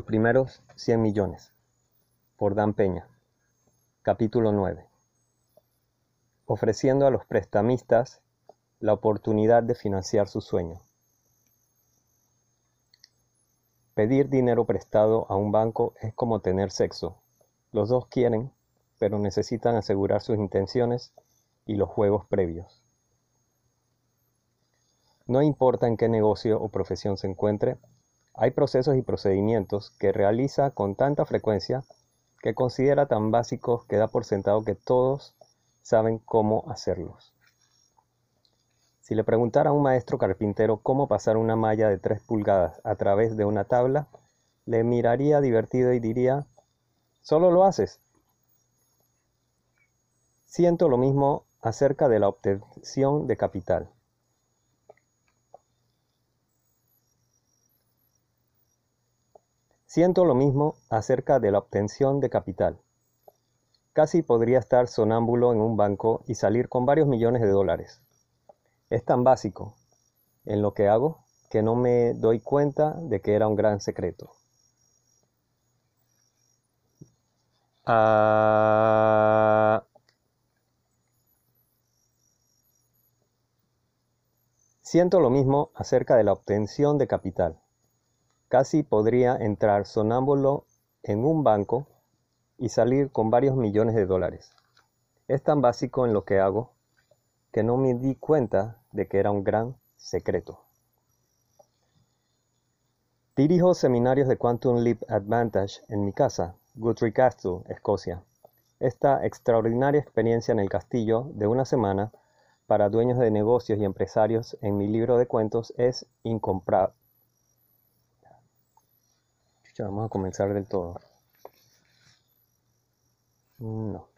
Sus primeros 100 millones. Por Dan Peña. Capítulo 9. Ofreciendo a los prestamistas la oportunidad de financiar su sueño. Pedir dinero prestado a un banco es como tener sexo. Los dos quieren, pero necesitan asegurar sus intenciones y los juegos previos. No importa en qué negocio o profesión se encuentre, hay procesos y procedimientos que realiza con tanta frecuencia que considera tan básicos que da por sentado que todos saben cómo hacerlos. Si le preguntara a un maestro carpintero cómo pasar una malla de 3 pulgadas a través de una tabla, le miraría divertido y diría, solo lo haces. Siento lo mismo acerca de la obtención de capital. Siento lo mismo acerca de la obtención de capital. Casi podría estar sonámbulo en un banco y salir con varios millones de dólares. Es tan básico en lo que hago que no me doy cuenta de que era un gran secreto. Ah, siento lo mismo acerca de la obtención de capital. Casi podría entrar sonámbulo en un banco y salir con varios millones de dólares. Es tan básico en lo que hago que no me di cuenta de que era un gran secreto. Dirijo seminarios de Quantum Leap Advantage en mi casa, Guthrie Castle, Escocia. Esta extraordinaria experiencia en el castillo de una semana para dueños de negocios y empresarios en mi libro de cuentos es vamos a comenzar del todo. No.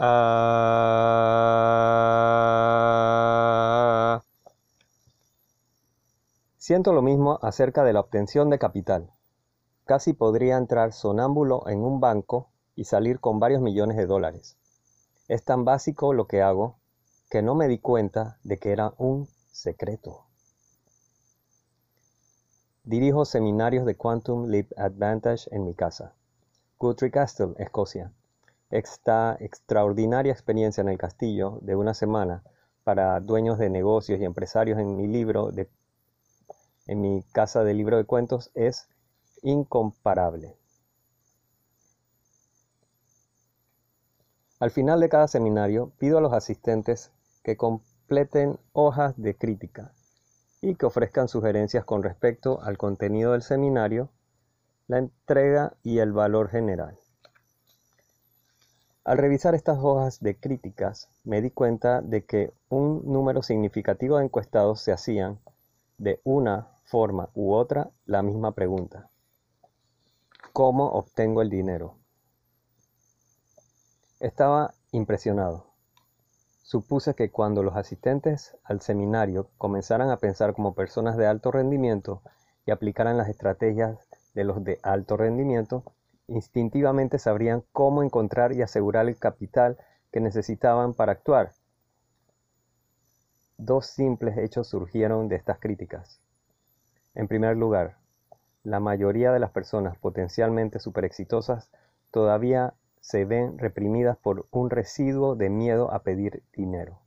Ah. siento lo mismo acerca de la obtención de capital. Casi podría entrar sonámbulo en un banco y salir con varios millones de dólares. Es tan básico lo que hago que no me di cuenta de que era un secreto. Dirijo seminarios de Quantum Leap Advantage en mi casa. Guthrie Castle, Escocia. Esta extraordinaria experiencia en el castillo de una semana para dueños de negocios y empresarios en mi libro de en mi casa de libro de cuentos es incomparable. Al final de cada seminario pido a los asistentes que completen hojas de crítica y que ofrezcan sugerencias con respecto al contenido del seminario, la entrega y el valor general. Al revisar estas hojas de críticas, me di cuenta de que un número significativo de encuestados se hacían, de una forma u otra, la misma pregunta. ¿Cómo obtengo el dinero? Estaba impresionado. Supuse que cuando los asistentes al seminario comenzaran a pensar como personas de alto rendimiento y aplicaran las estrategias de los de alto rendimiento, instintivamente sabrían cómo encontrar y asegurar el capital que necesitaban para actuar. Dos simples hechos surgieron de estas críticas. En primer lugar, la mayoría de las personas potencialmente superexitosas todavía se ven reprimidas por un residuo de miedo a pedir dinero.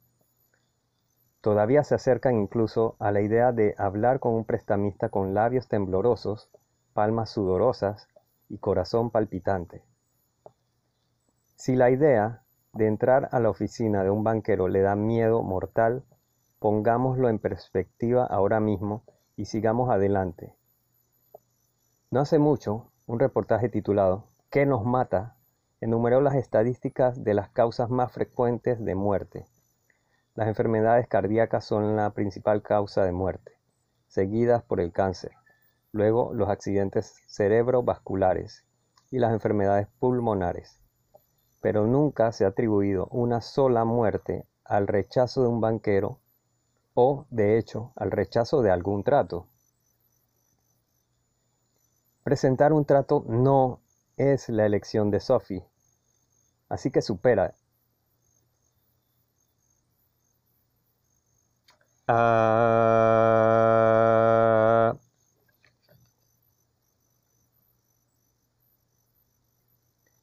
Todavía se acercan incluso a la idea de hablar con un prestamista con labios temblorosos, palmas sudorosas y corazón palpitante. Si la idea de entrar a la oficina de un banquero le da miedo mortal, pongámoslo en perspectiva ahora mismo y sigamos adelante. No hace mucho, un reportaje titulado ¿Qué nos mata? Enumeró las estadísticas de las causas más frecuentes de muerte. Las enfermedades cardíacas son la principal causa de muerte, seguidas por el cáncer, luego los accidentes cerebrovasculares y las enfermedades pulmonares. Pero nunca se ha atribuido una sola muerte al rechazo de un banquero o, de hecho, al rechazo de algún trato. Presentar un trato no es la elección de Sophie, Así que supera. Ah.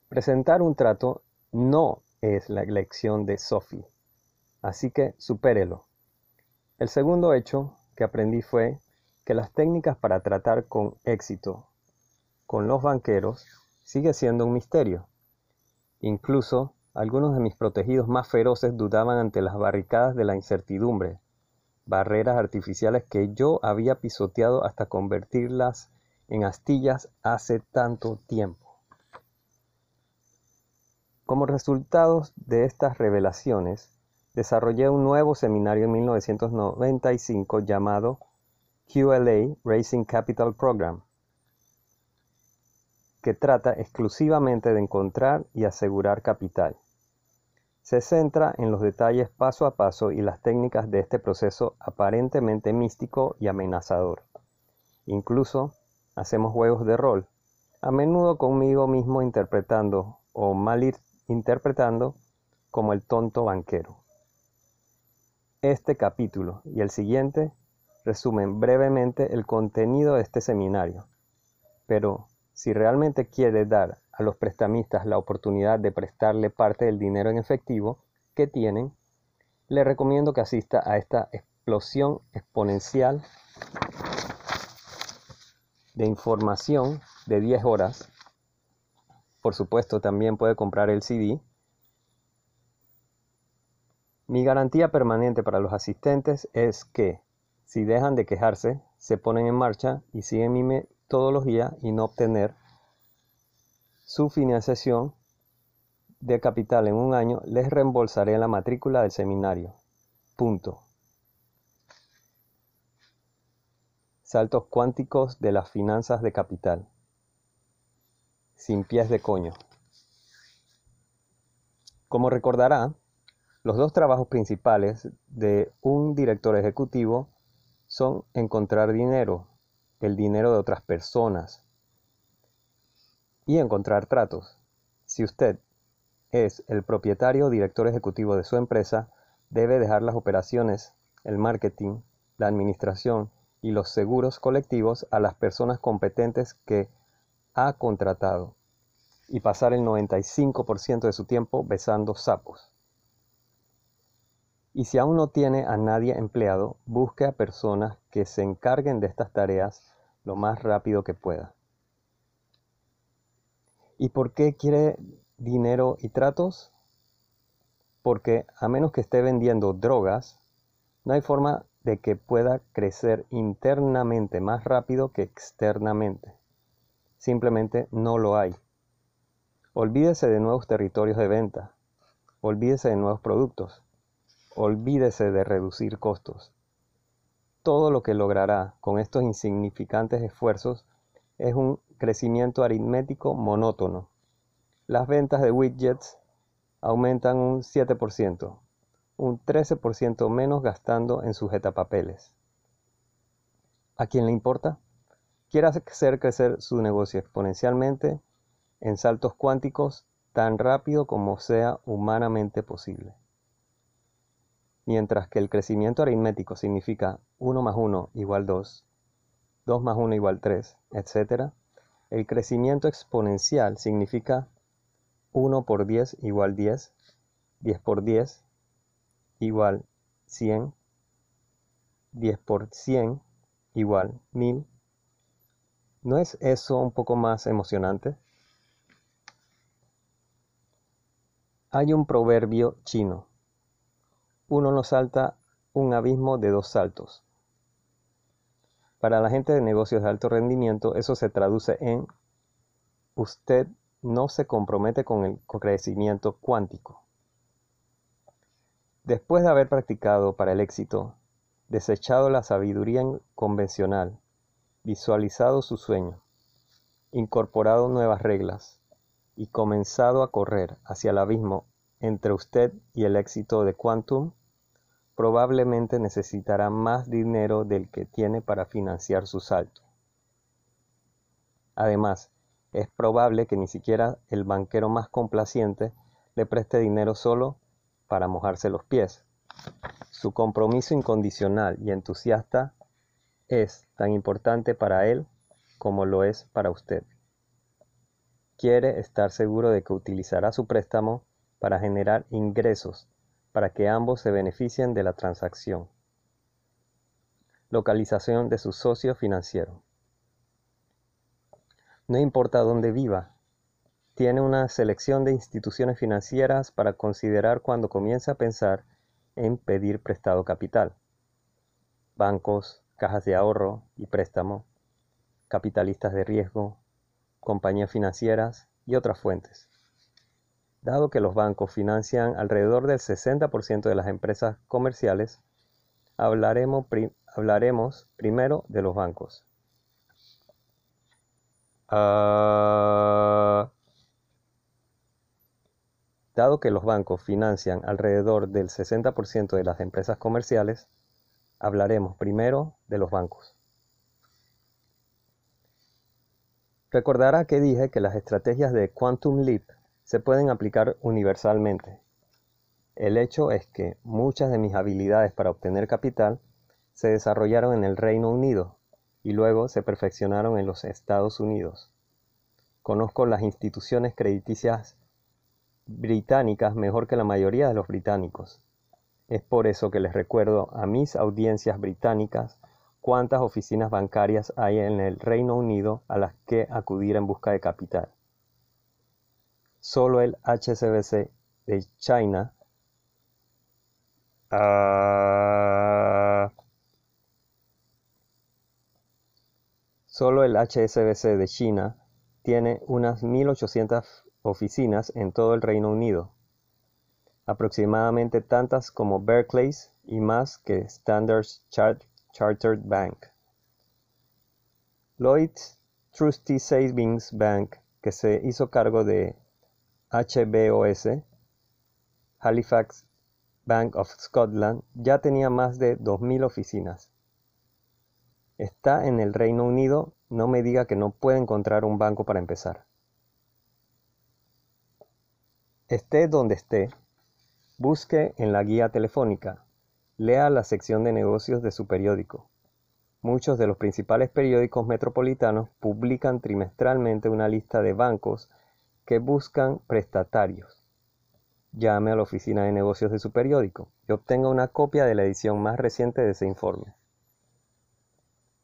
Presentar un trato no es la elección de Sophie, así que supérelo. El segundo hecho que aprendí fue que las técnicas para tratar con éxito con los banqueros sigue siendo un misterio. Incluso algunos de mis protegidos más feroces dudaban ante las barricadas de la incertidumbre, barreras artificiales que yo había pisoteado hasta convertirlas en astillas hace tanto tiempo. Como resultado de estas revelaciones, desarrollé un nuevo seminario en 1995 llamado QLA Racing Capital Program, que trata exclusivamente de encontrar y asegurar capital. Se centra en los detalles paso a paso y las técnicas de este proceso aparentemente místico y amenazador. Incluso hacemos juegos de rol, a menudo conmigo mismo interpretando o mal interpretando como el tonto banquero. Este capítulo y el siguiente resumen brevemente el contenido de este seminario, pero si realmente quiere dar a los prestamistas la oportunidad de prestarle parte del dinero en efectivo que tienen, le recomiendo que asista a esta explosión exponencial de información de 10 horas por supuesto, también puede comprar el CD. Mi garantía permanente para los asistentes es que si dejan de quejarse, se ponen en marcha y siguen mi metodología y no obtener su financiación de capital en un año, les reembolsaré la matrícula del seminario. Punto. Saltos cuánticos de las finanzas de capital sin pies de coño. Como recordará, los dos trabajos principales de un director ejecutivo son encontrar dinero, el dinero de otras personas, y encontrar tratos. Si usted es el propietario o director ejecutivo de su empresa, debe dejar las operaciones, el marketing, la administración y los seguros colectivos a las personas competentes que ha contratado y pasar el 95% de su tiempo besando sapos. Y si aún no tiene a nadie empleado, busque a personas que se encarguen de estas tareas lo más rápido que pueda. ¿Y por qué quiere dinero y tratos? Porque a menos que esté vendiendo drogas, no hay forma de que pueda crecer internamente más rápido que externamente. Simplemente no lo hay. Olvídese de nuevos territorios de venta. Olvídese de nuevos productos. Olvídese de reducir costos. Todo lo que logrará con estos insignificantes esfuerzos es un crecimiento aritmético monótono. Las ventas de widgets aumentan un 7%, un 13% menos gastando en sujetapapeles. ¿A quién le importa? quiere hacer crecer su negocio exponencialmente en saltos cuánticos tan rápido como sea humanamente posible. Mientras que el crecimiento aritmético significa 1 más 1 igual 2, 2 más 1 igual 3, etc., el crecimiento exponencial significa 1 por 10 igual 10, 10 por 10 igual 100, 10 por 100 igual 1000, ¿No es eso un poco más emocionante? Hay un proverbio chino. Uno no salta un abismo de dos saltos. Para la gente de negocios de alto rendimiento, eso se traduce en usted no se compromete con el crecimiento cuántico. Después de haber practicado para el éxito, desechado la sabiduría convencional visualizado su sueño, incorporado nuevas reglas y comenzado a correr hacia el abismo entre usted y el éxito de Quantum, probablemente necesitará más dinero del que tiene para financiar su salto. Además, es probable que ni siquiera el banquero más complaciente le preste dinero solo para mojarse los pies. Su compromiso incondicional y entusiasta es tan importante para él como lo es para usted. quiere estar seguro de que utilizará su préstamo para generar ingresos para que ambos se beneficien de la transacción. Localización de su socio financiero. No importa dónde viva, tiene una selección de instituciones financieras para considerar cuando comienza a pensar en pedir prestado capital. Bancos, cajas de ahorro y préstamo, capitalistas de riesgo, compañías financieras y otras fuentes. Dado que los bancos financian alrededor del 60% de las empresas comerciales, hablaremos, hablaremos primero de los bancos. Ah, dado que los bancos financian alrededor del 60% de las empresas comerciales, hablaremos primero de los bancos. Recordará que dije que las estrategias de Quantum Leap se pueden aplicar universalmente. El hecho es que muchas de mis habilidades para obtener capital se desarrollaron en el Reino Unido y luego se perfeccionaron en los Estados Unidos. Conozco las instituciones crediticias británicas mejor que la mayoría de los británicos. Es por eso que les recuerdo a mis audiencias británicas cuántas oficinas bancarias hay en el Reino Unido a las que acudir en busca de capital. Solo el HSBC de China ah, solo el HSBC de China tiene unas 1.800 oficinas en todo el Reino Unido, aproximadamente tantas como Berkeley's y más que Standard Chartered Bank. Lloyd's Trustee Savings Bank, que se hizo cargo de HBOS, Halifax Bank of Scotland, ya tenía más de 2.000 oficinas. Está en el Reino Unido, no me diga que no puede encontrar un banco para empezar. Esté donde esté, busque en la guía telefónica, lea la sección de negocios de su periódico. Muchos de los principales periódicos metropolitanos publican trimestralmente una lista de bancos que buscan prestatarios. Llame a la oficina de negocios de su periódico y obtenga una copia de la edición más reciente de ese informe.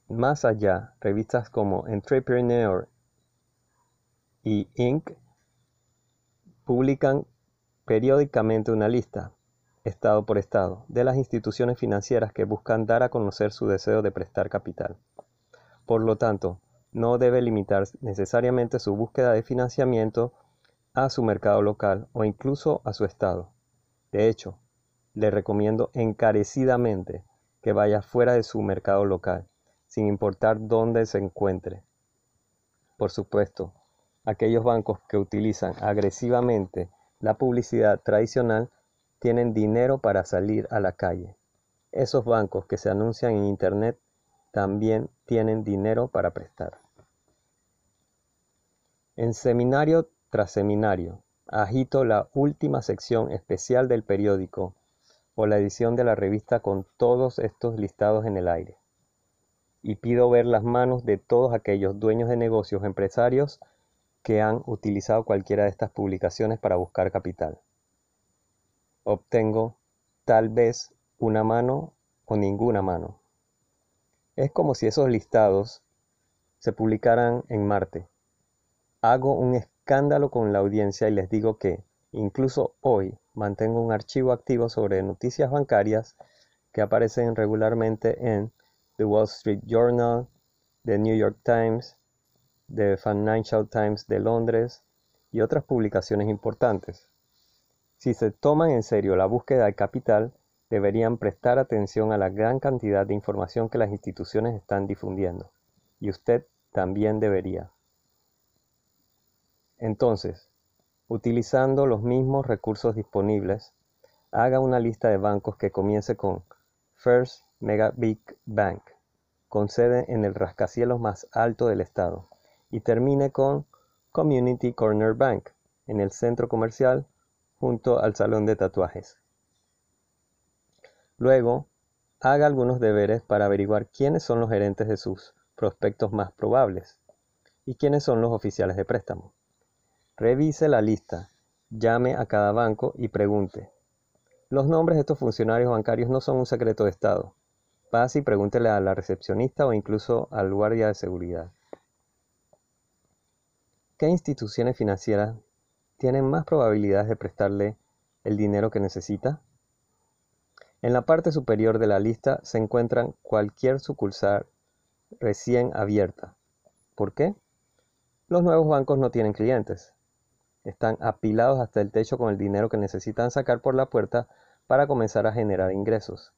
Más allá, revistas como Entrepreneur y Inc. publican periódicamente una lista, estado por estado, de las instituciones financieras que buscan dar a conocer su deseo de prestar capital. Por lo tanto, no debe limitar necesariamente su búsqueda de financiamiento a su mercado local o incluso a su estado. De hecho, le recomiendo encarecidamente que vaya fuera de su mercado local, sin importar dónde se encuentre. Por supuesto, aquellos bancos que utilizan agresivamente la publicidad tradicional tienen dinero para salir a la calle. Esos bancos que se anuncian en Internet también tienen dinero para prestar. En seminario tras seminario, agito la última sección especial del periódico o la edición de la revista con todos estos listados en el aire. Y pido ver las manos de todos aquellos dueños de negocios empresarios que han utilizado cualquiera de estas publicaciones para buscar capital. Obtengo tal vez una mano o ninguna mano. Es como si esos listados se publicaran en Marte. Hago un escándalo con la audiencia y les digo que, incluso hoy, mantengo un archivo activo sobre noticias bancarias que aparecen regularmente en The Wall Street Journal, The New York Times, The Financial Times de Londres y otras publicaciones importantes. Si se toman en serio la búsqueda de capital, deberían prestar atención a la gran cantidad de información que las instituciones están difundiendo. Y usted también debería. Entonces, utilizando los mismos recursos disponibles, haga una lista de bancos que comience con First Mega Big Bank, con sede en el rascacielos más alto del estado, y termine con Community Corner Bank, en el centro comercial junto al salón de tatuajes. Luego, haga algunos deberes para averiguar quiénes son los gerentes de sus prospectos más probables y quiénes son los oficiales de préstamo. Revise la lista, llame a cada banco y pregunte. Los nombres de estos funcionarios bancarios no son un secreto de Estado. Pase y pregúntele a la recepcionista o incluso al guardia de seguridad. ¿Qué instituciones financieras tienen más probabilidades de prestarle el dinero que necesita? En la parte superior de la lista se encuentran cualquier sucursal recién abierta. ¿Por qué? Los nuevos bancos no tienen clientes. Están apilados hasta el techo con el dinero que necesitan sacar por la puerta para comenzar a generar ingresos.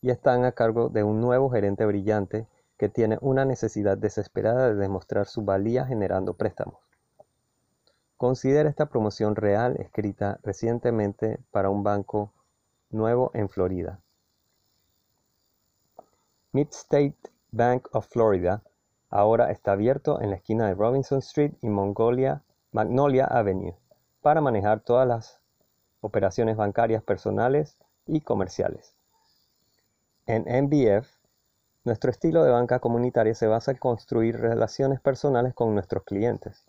Y están a cargo de un nuevo gerente brillante que tiene una necesidad desesperada de demostrar su valía generando préstamos. Considera esta promoción real escrita recientemente para un banco nuevo en Florida. Mid-State Bank of Florida ahora está abierto en la esquina de Robinson Street y Mongolia, Magnolia Avenue para manejar todas las operaciones bancarias personales y comerciales. En MBF, nuestro estilo de banca comunitaria se basa en construir relaciones personales con nuestros clientes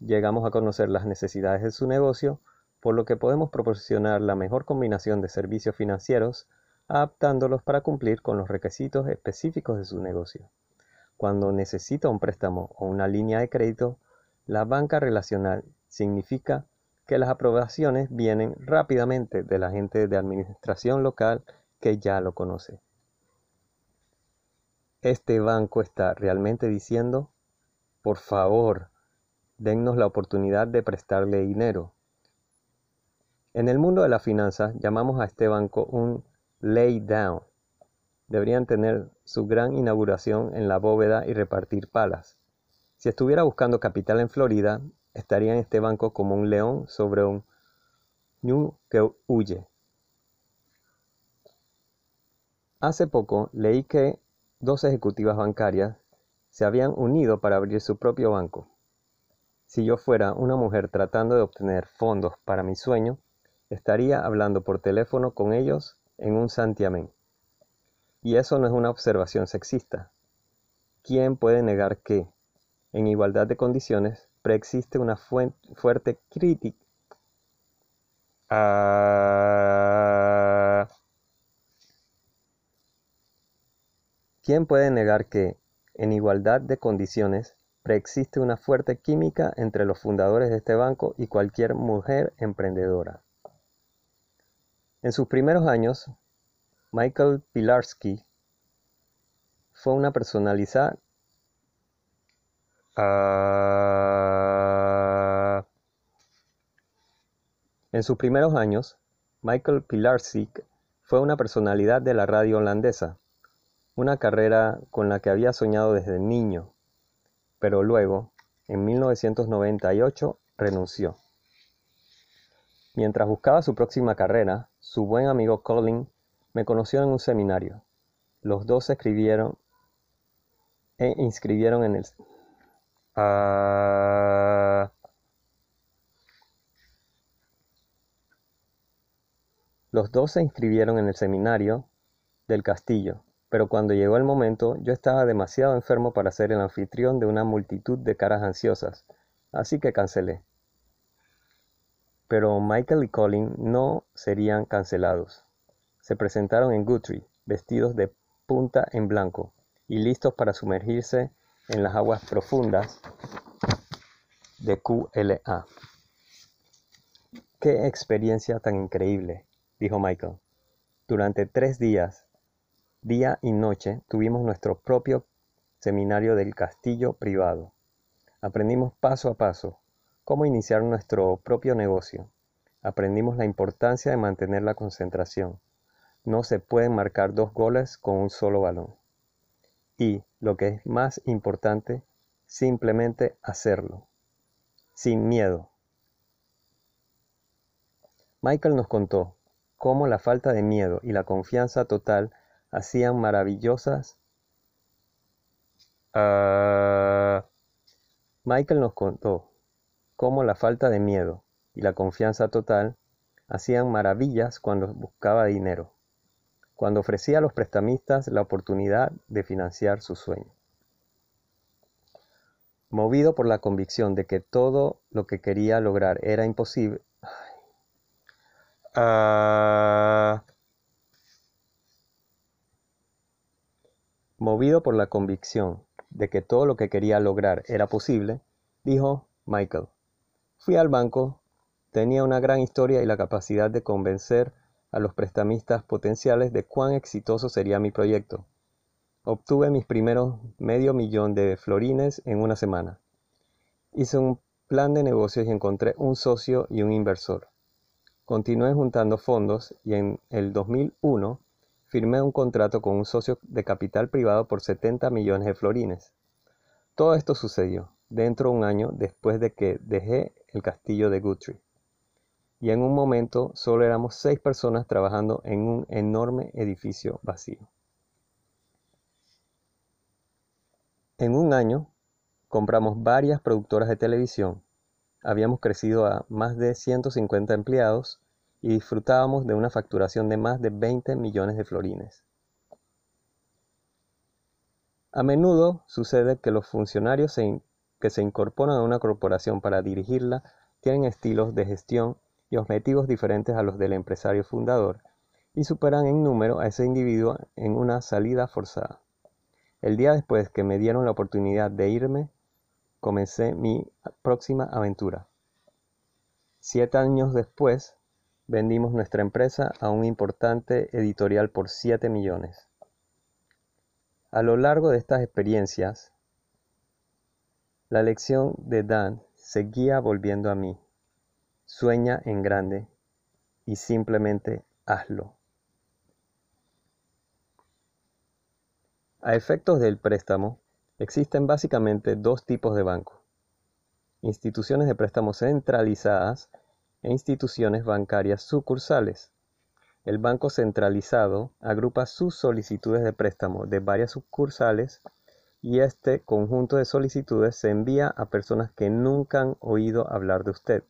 llegamos a conocer las necesidades de su negocio, por lo que podemos proporcionar la mejor combinación de servicios financieros, adaptándolos para cumplir con los requisitos específicos de su negocio. Cuando necesita un préstamo o una línea de crédito, la banca relacional significa que las aprobaciones vienen rápidamente de la gente de administración local que ya lo conoce. Este banco está realmente diciendo, por favor, dennos la oportunidad de prestarle dinero. En el mundo de la finanza llamamos a este banco un lay down. Deberían tener su gran inauguración en la bóveda y repartir palas. Si estuviera buscando capital en Florida, estaría en este banco como un león sobre un ñu que huye. Hace poco leí que dos ejecutivas bancarias se habían unido para abrir su propio banco. Si yo fuera una mujer tratando de obtener fondos para mi sueño, estaría hablando por teléfono con ellos en un santiamén. Y eso no es una observación sexista. ¿Quién puede negar que, en igualdad de condiciones, preexiste una fuerte crítica. ¿Quién puede negar que, en igualdad de condiciones, Preexiste una fuerte química entre los fundadores de este banco y cualquier mujer emprendedora. En sus primeros años, Michael Pilarski fue una personalidad ah, en sus primeros años, Michael Pilarczyk fue una personalidad de la radio holandesa, una carrera con la que había soñado desde niño pero luego, en 1998, renunció. Mientras buscaba su próxima carrera, su buen amigo Colin me conoció en un seminario. Los dos se escribieron e inscribieron en el... Ah, los dos se inscribieron en el seminario del castillo pero cuando llegó el momento yo estaba demasiado enfermo para ser el anfitrión de una multitud de caras ansiosas, así que cancelé. Pero Michael y Colin no serían cancelados. Se presentaron en Guthrie, vestidos de punta en blanco y listos para sumergirse en las aguas profundas de QLA. ¡Qué experiencia tan increíble! dijo Michael. Durante tres días Día y noche tuvimos nuestro propio seminario del castillo privado. Aprendimos paso a paso cómo iniciar nuestro propio negocio. Aprendimos la importancia de mantener la concentración. No se pueden marcar dos goles con un solo balón. Y, lo que es más importante, simplemente hacerlo. Sin miedo. Michael nos contó cómo la falta de miedo y la confianza total hacían maravillosas. Ah, Michael nos contó cómo la falta de miedo y la confianza total hacían maravillas cuando buscaba dinero, cuando ofrecía a los prestamistas la oportunidad de financiar su sueño. Movido por la convicción de que todo lo que quería lograr era imposible. Ah. Movido por la convicción de que todo lo que quería lograr era posible, dijo Michael. Fui al banco, tenía una gran historia y la capacidad de convencer a los prestamistas potenciales de cuán exitoso sería mi proyecto. Obtuve mis primeros medio millón de florines en una semana. Hice un plan de negocios y encontré un socio y un inversor. Continué juntando fondos y en el 2001 firmé un contrato con un socio de capital privado por 70 millones de florines. Todo esto sucedió dentro de un año después de que dejé el castillo de Guthrie y en un momento solo éramos seis personas trabajando en un enorme edificio vacío. En un año compramos varias productoras de televisión, habíamos crecido a más de 150 empleados y disfrutábamos de una facturación de más de 20 millones de florines. A menudo sucede que los funcionarios que se incorporan a una corporación para dirigirla tienen estilos de gestión y objetivos diferentes a los del empresario fundador y superan en número a ese individuo en una salida forzada. El día después que me dieron la oportunidad de irme, comencé mi próxima aventura. Siete años después, vendimos nuestra empresa a un importante editorial por 7 millones. A lo largo de estas experiencias, la lección de Dan seguía volviendo a mí. Sueña en grande y simplemente hazlo. A efectos del préstamo, existen básicamente dos tipos de bancos. Instituciones de préstamo centralizadas e instituciones bancarias sucursales. El banco centralizado agrupa sus solicitudes de préstamo de varias sucursales y este conjunto de solicitudes se envía a personas que nunca han oído hablar de usted.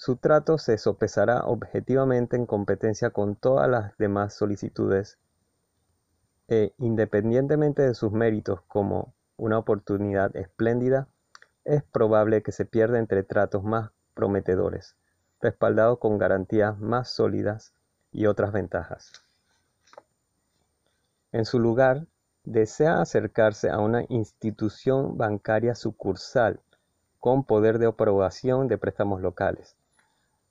Su trato se sopesará objetivamente en competencia con todas las demás solicitudes e, independientemente de sus méritos como una oportunidad espléndida, es probable que se pierda entre tratos más prometedores, respaldados con garantías más sólidas y otras ventajas. En su lugar, desea acercarse a una institución bancaria sucursal con poder de aprobación de préstamos locales,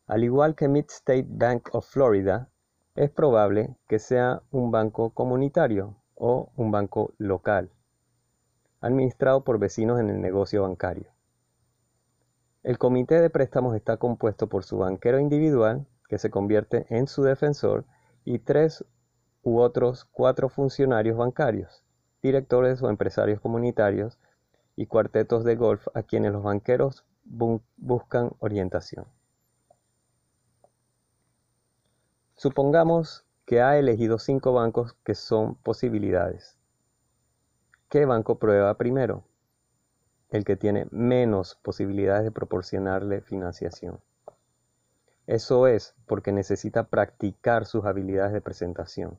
al igual que Mid-State Bank of Florida, es probable que sea un banco comunitario o un banco local, administrado por vecinos en el negocio bancario. El comité de préstamos está compuesto por su banquero individual, que se convierte en su defensor, y tres u otros cuatro funcionarios bancarios, directores o empresarios comunitarios y cuartetos de golf a quienes los banqueros buscan orientación. Supongamos que ha elegido cinco bancos que son posibilidades. ¿Qué banco prueba primero? El que tiene menos posibilidades de proporcionarle financiación. Eso es porque necesita practicar sus habilidades de presentación,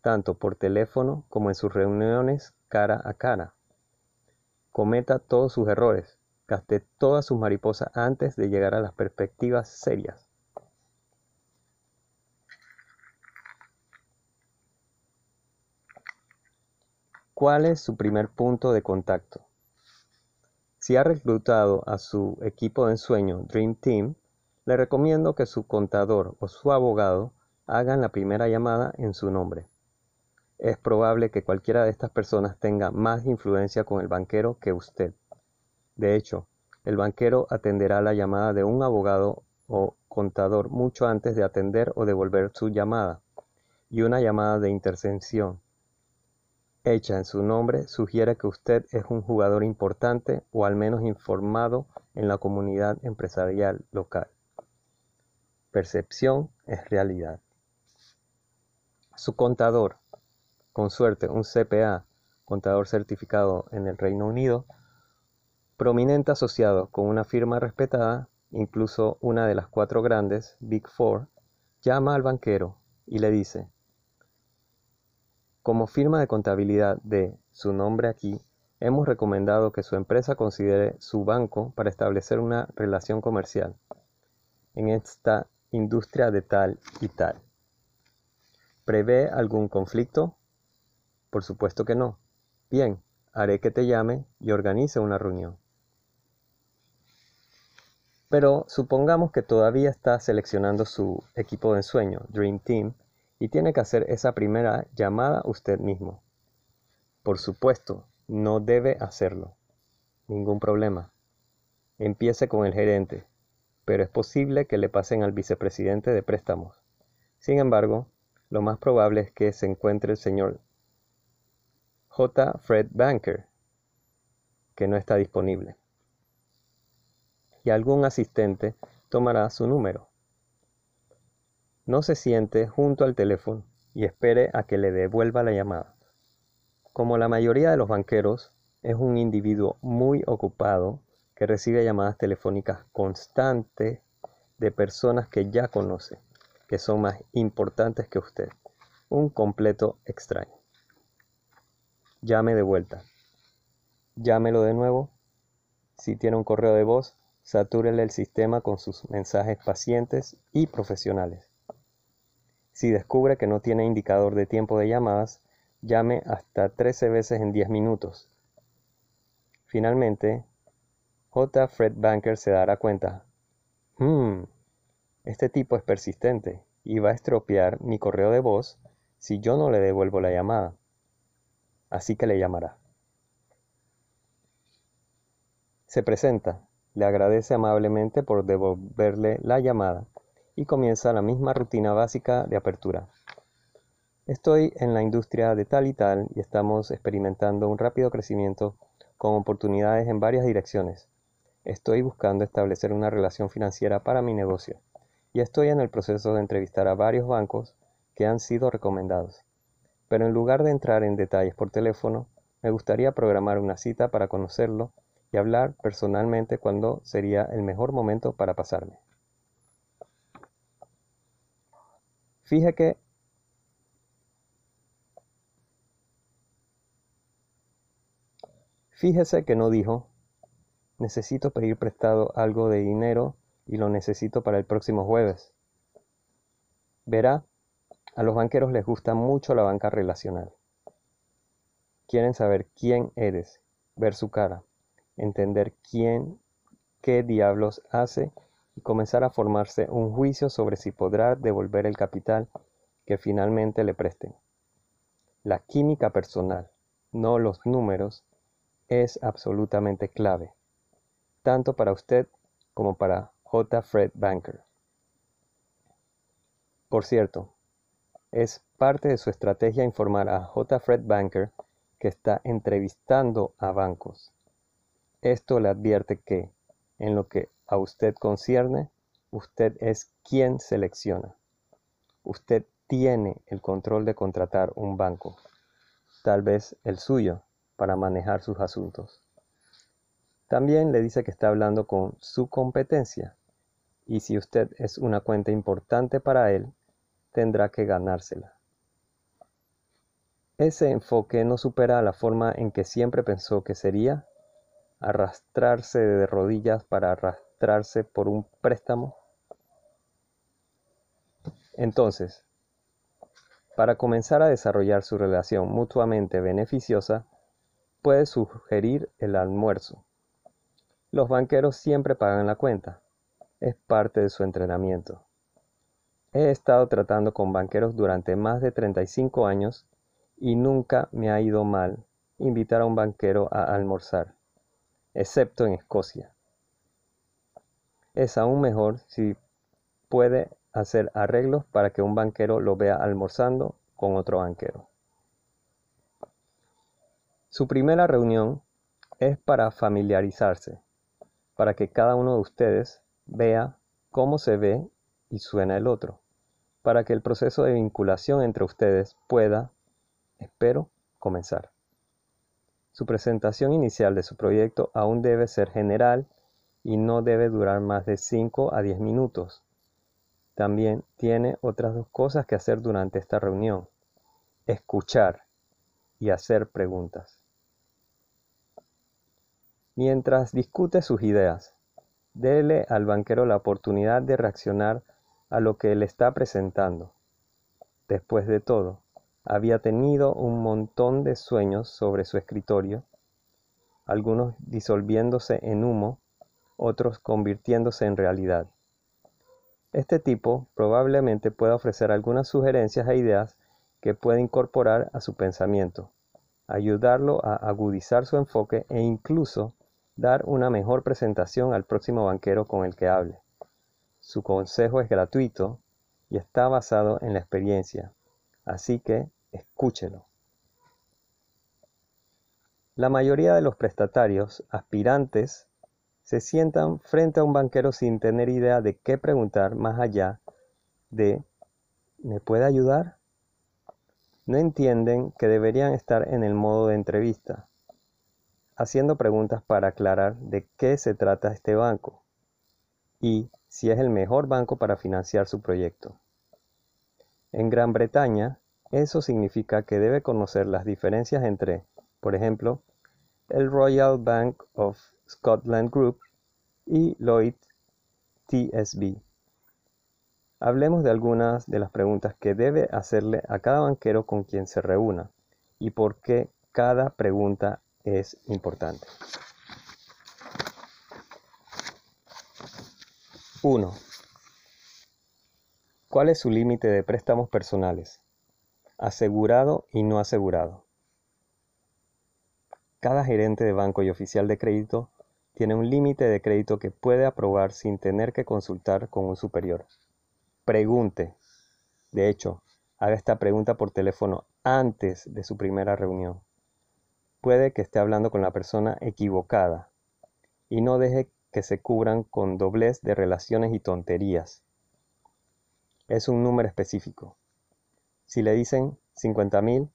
tanto por teléfono como en sus reuniones cara a cara. Cometa todos sus errores, gaste todas sus mariposas antes de llegar a las perspectivas serias. ¿Cuál es su primer punto de contacto? Si ha reclutado a su equipo de ensueño Dream Team, le recomiendo que su contador o su abogado hagan la primera llamada en su nombre. Es probable que cualquiera de estas personas tenga más influencia con el banquero que usted. De hecho, el banquero atenderá la llamada de un abogado o contador mucho antes de atender o devolver su llamada, y una llamada de intercesión hecha en su nombre sugiere que usted es un jugador importante o al menos informado en la comunidad empresarial local. Percepción es realidad. Su contador, con suerte un CPA, contador certificado en el Reino Unido, prominente asociado con una firma respetada, incluso una de las cuatro grandes, Big Four, llama al banquero y le dice, como firma de contabilidad de su nombre aquí, hemos recomendado que su empresa considere su banco para establecer una relación comercial en esta industria de tal y tal. ¿Prevé algún conflicto? Por supuesto que no. Bien, haré que te llame y organice una reunión. Pero supongamos que todavía está seleccionando su equipo de ensueño, Dream Team, y tiene que hacer esa primera llamada usted mismo. Por supuesto, no debe hacerlo. Ningún problema. Empiece con el gerente, pero es posible que le pasen al vicepresidente de préstamos. Sin embargo, lo más probable es que se encuentre el señor J. Fred Banker, que no está disponible. Y algún asistente tomará su número. No se siente junto al teléfono y espere a que le devuelva la llamada. Como la mayoría de los banqueros, es un individuo muy ocupado que recibe llamadas telefónicas constantes de personas que ya conoce, que son más importantes que usted. Un completo extraño. Llame de vuelta. Llámelo de nuevo. Si tiene un correo de voz, satúrele el sistema con sus mensajes pacientes y profesionales. Si descubre que no tiene indicador de tiempo de llamadas, llame hasta 13 veces en 10 minutos. Finalmente, J. Fred Banker se dará cuenta. Hmm, este tipo es persistente y va a estropear mi correo de voz si yo no le devuelvo la llamada. Así que le llamará. Se presenta, le agradece amablemente por devolverle la llamada y comienza la misma rutina básica de apertura. Estoy en la industria de tal y tal y estamos experimentando un rápido crecimiento con oportunidades en varias direcciones. Estoy buscando establecer una relación financiera para mi negocio y estoy en el proceso de entrevistar a varios bancos que han sido recomendados. Pero en lugar de entrar en detalles por teléfono, me gustaría programar una cita para conocerlo y hablar personalmente cuándo sería el mejor momento para pasarme. Que Fíjese que no dijo, necesito pedir prestado algo de dinero y lo necesito para el próximo jueves. Verá, a los banqueros les gusta mucho la banca relacional. Quieren saber quién eres, ver su cara, entender quién, qué diablos hace y comenzar a formarse un juicio sobre si podrá devolver el capital que finalmente le presten. La química personal, no los números, es absolutamente clave, tanto para usted como para J. Fred Banker. Por cierto, es parte de su estrategia informar a J. Fred Banker que está entrevistando a bancos. Esto le advierte que, en lo que a usted concierne, usted es quien selecciona. Usted tiene el control de contratar un banco, tal vez el suyo, para manejar sus asuntos. También le dice que está hablando con su competencia y si usted es una cuenta importante para él, tendrá que ganársela. Ese enfoque no supera la forma en que siempre pensó que sería arrastrarse de rodillas para por un préstamo. Entonces, para comenzar a desarrollar su relación mutuamente beneficiosa, puede sugerir el almuerzo. Los banqueros siempre pagan la cuenta. Es parte de su entrenamiento. He estado tratando con banqueros durante más de 35 años y nunca me ha ido mal invitar a un banquero a almorzar, excepto en Escocia. Es aún mejor si puede hacer arreglos para que un banquero lo vea almorzando con otro banquero. Su primera reunión es para familiarizarse, para que cada uno de ustedes vea cómo se ve y suena el otro, para que el proceso de vinculación entre ustedes pueda, espero, comenzar. Su presentación inicial de su proyecto aún debe ser general y no debe durar más de 5 a 10 minutos. También tiene otras dos cosas que hacer durante esta reunión. Escuchar y hacer preguntas. Mientras discute sus ideas, dele al banquero la oportunidad de reaccionar a lo que le está presentando. Después de todo, había tenido un montón de sueños sobre su escritorio, algunos disolviéndose en humo, otros convirtiéndose en realidad. Este tipo probablemente pueda ofrecer algunas sugerencias e ideas que puede incorporar a su pensamiento, ayudarlo a agudizar su enfoque e incluso dar una mejor presentación al próximo banquero con el que hable. Su consejo es gratuito y está basado en la experiencia, así que escúchelo. La mayoría de los prestatarios aspirantes se sientan frente a un banquero sin tener idea de qué preguntar más allá de ¿me puede ayudar? No entienden que deberían estar en el modo de entrevista, haciendo preguntas para aclarar de qué se trata este banco y si es el mejor banco para financiar su proyecto. En Gran Bretaña, eso significa que debe conocer las diferencias entre, por ejemplo, el Royal Bank of Scotland Group y Lloyd TSB. Hablemos de algunas de las preguntas que debe hacerle a cada banquero con quien se reúna y por qué cada pregunta es importante. 1. ¿Cuál es su límite de préstamos personales? Asegurado y no asegurado. Cada gerente de banco y oficial de crédito tiene un límite de crédito que puede aprobar sin tener que consultar con un superior. Pregunte. De hecho, haga esta pregunta por teléfono antes de su primera reunión. Puede que esté hablando con la persona equivocada y no deje que se cubran con doblez de relaciones y tonterías. Es un número específico. Si le dicen 50.000,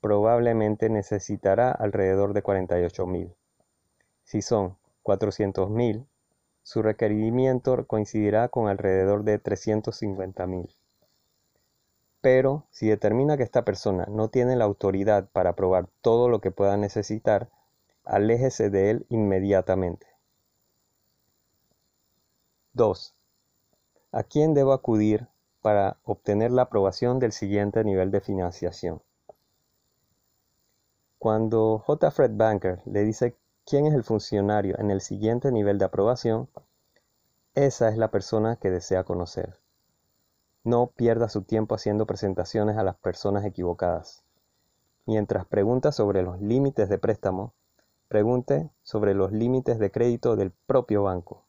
probablemente necesitará alrededor de 48.000. Si son 400.000, su requerimiento coincidirá con alrededor de 350.000. Pero si determina que esta persona no tiene la autoridad para aprobar todo lo que pueda necesitar, aléjese de él inmediatamente. 2. ¿A quién debo acudir para obtener la aprobación del siguiente nivel de financiación? Cuando J. Fred Banker le dice quién es el funcionario en el siguiente nivel de aprobación, esa es la persona que desea conocer. No pierda su tiempo haciendo presentaciones a las personas equivocadas. Mientras pregunta sobre los límites de préstamo, pregunte sobre los límites de crédito del propio banco.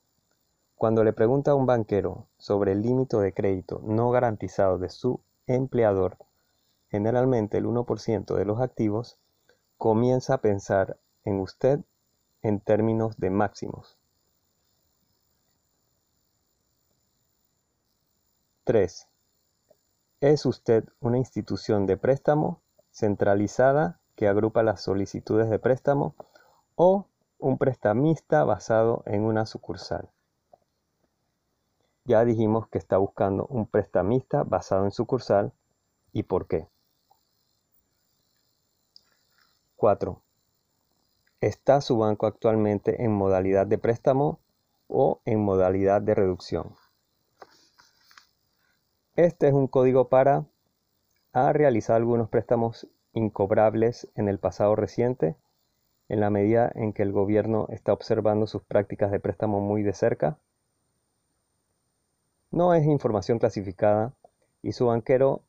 Cuando le pregunta a un banquero sobre el límite de crédito no garantizado de su empleador, generalmente el 1% de los activos, comienza a pensar en usted en términos de máximos. 3. ¿Es usted una institución de préstamo centralizada que agrupa las solicitudes de préstamo o un prestamista basado en una sucursal? Ya dijimos que está buscando un prestamista basado en sucursal y por qué. 4. ¿Está su banco actualmente en modalidad de préstamo o en modalidad de reducción? Este es un código para ha realizado algunos préstamos incobrables en el pasado reciente, en la medida en que el gobierno está observando sus prácticas de préstamo muy de cerca. No es información clasificada y su banquero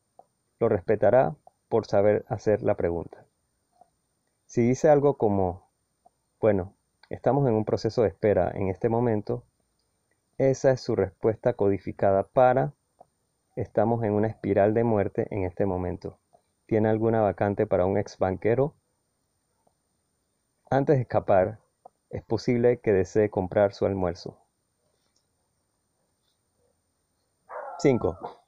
lo respetará por saber hacer la pregunta. Si dice algo como bueno, estamos en un proceso de espera en este momento. Esa es su respuesta codificada para estamos en una espiral de muerte en este momento. ¿Tiene alguna vacante para un ex banquero? Antes de escapar, es posible que desee comprar su almuerzo. 5.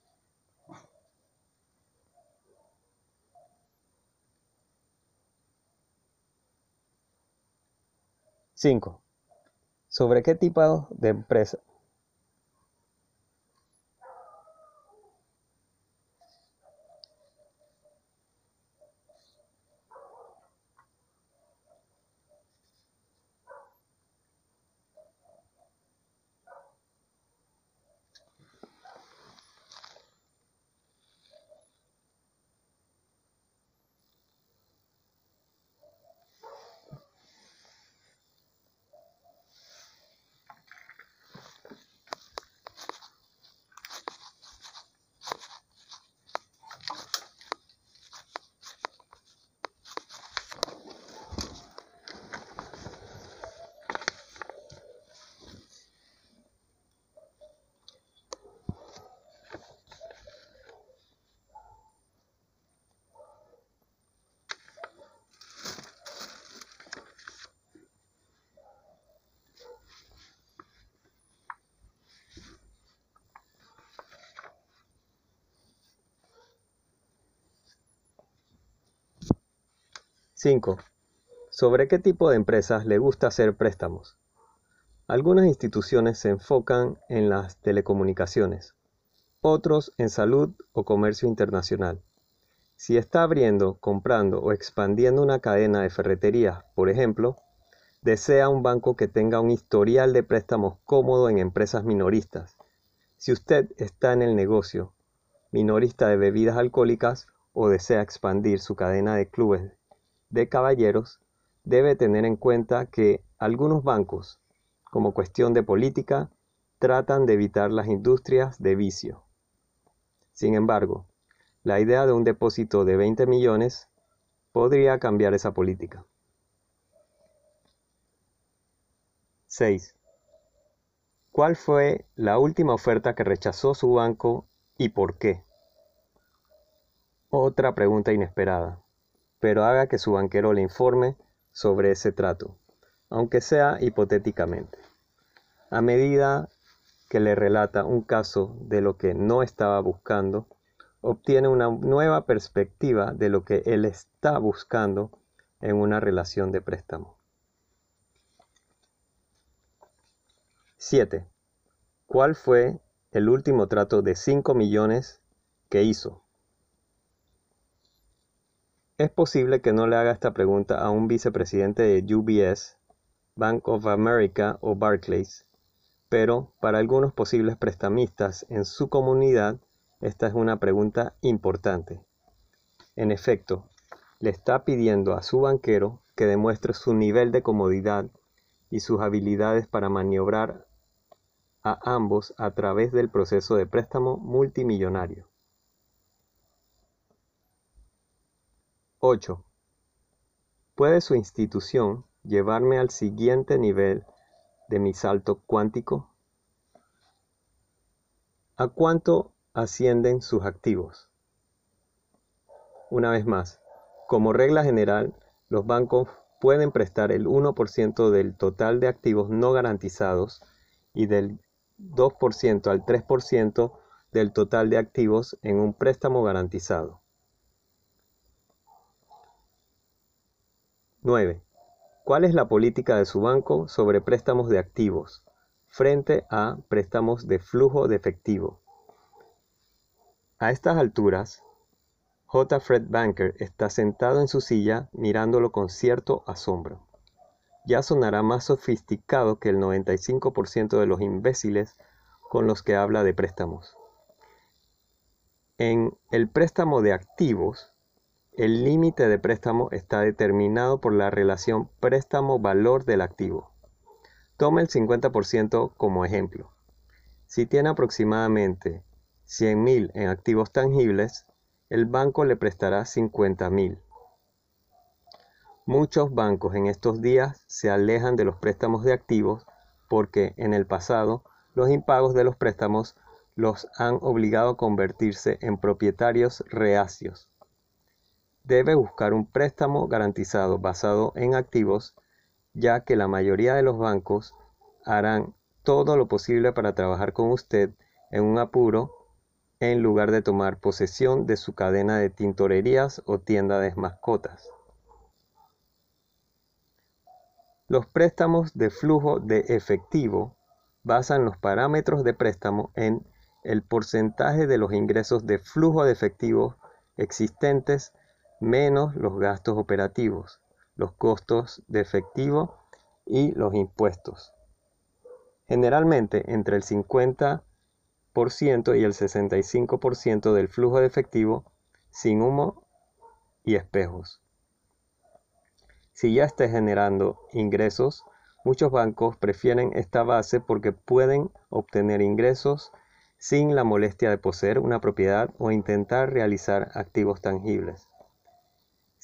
5. ¿Sobre qué tipo de empresa? 5. ¿Sobre qué tipo de empresas le gusta hacer préstamos? Algunas instituciones se enfocan en las telecomunicaciones, otros en salud o comercio internacional. Si está abriendo, comprando o expandiendo una cadena de ferreterías, por ejemplo, desea un banco que tenga un historial de préstamos cómodo en empresas minoristas. Si usted está en el negocio minorista de bebidas alcohólicas o desea expandir su cadena de clubes de caballeros, debe tener en cuenta que algunos bancos, como cuestión de política, tratan de evitar las industrias de vicio. Sin embargo, la idea de un depósito de 20 millones podría cambiar esa política. 6. ¿Cuál fue la última oferta que rechazó su banco y por qué? Otra pregunta inesperada, pero haga que su banquero le informe sobre ese trato, aunque sea hipotéticamente. A medida que le relata un caso de lo que no estaba buscando, obtiene una nueva perspectiva de lo que él está buscando en una relación de préstamo. 7. ¿Cuál fue el último trato de 5 millones que hizo? Es posible que no le haga esta pregunta a un vicepresidente de UBS, Bank of America o Barclays, pero para algunos posibles prestamistas en su comunidad esta es una pregunta importante. En efecto, le está pidiendo a su banquero que demuestre su nivel de comodidad y sus habilidades para maniobrar a ambos a través del proceso de préstamo multimillonario. 8. ¿Puede su institución llevarme al siguiente nivel de mi salto cuántico? ¿A cuánto ascienden sus activos. Una vez más, como regla general, los bancos pueden prestar el 1% del total de activos no garantizados y del 2% al 3% del total de activos en un préstamo garantizado. 9. ¿Cuál es la política de su banco sobre préstamos de activos frente a préstamos de flujo de efectivo? A estas alturas, J. Fred Banker está sentado en su silla mirándolo con cierto asombro. Ya sonará más sofisticado que el 95% de los imbéciles con los que habla de préstamos. En el préstamo de activos, el límite de préstamo está determinado por la relación préstamo-valor del activo. Tome el 50% como ejemplo. Si tiene aproximadamente 100.000 en activos tangibles, el banco le prestará 50.000. Muchos bancos en estos días se alejan de los préstamos de activos porque en el pasado los impagos de los préstamos los han obligado a convertirse en propietarios reacios. Debe buscar un préstamo garantizado basado en activos, ya que la mayoría de los bancos harán todo lo posible para trabajar con usted en un apuro en lugar de tomar posesión de su cadena de tintorerías o tienda de mascotas. Los préstamos de flujo de efectivo basan los parámetros de préstamo en el porcentaje de los ingresos de flujo de efectivo existentes menos los gastos operativos, los costos de efectivo y los impuestos. Generalmente entre el 50 y el 65% del flujo de efectivo sin humo y espejos. Si ya está generando ingresos, muchos bancos prefieren esta base porque pueden obtener ingresos sin la molestia de poseer una propiedad o intentar realizar activos tangibles.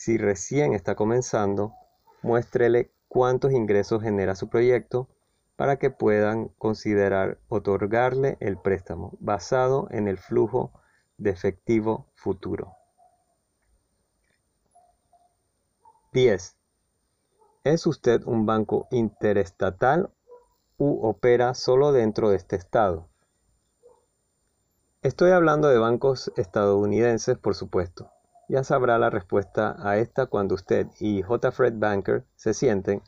Si recién está comenzando, muéstrele cuántos ingresos genera su proyecto para que puedan considerar otorgarle el préstamo basado en el flujo de efectivo futuro. 10. ¿Es usted un banco interestatal u opera solo dentro de este estado? Estoy hablando de bancos estadounidenses, por supuesto. Ya sabrá la respuesta a esta cuando usted y J. Fred Banker se sienten.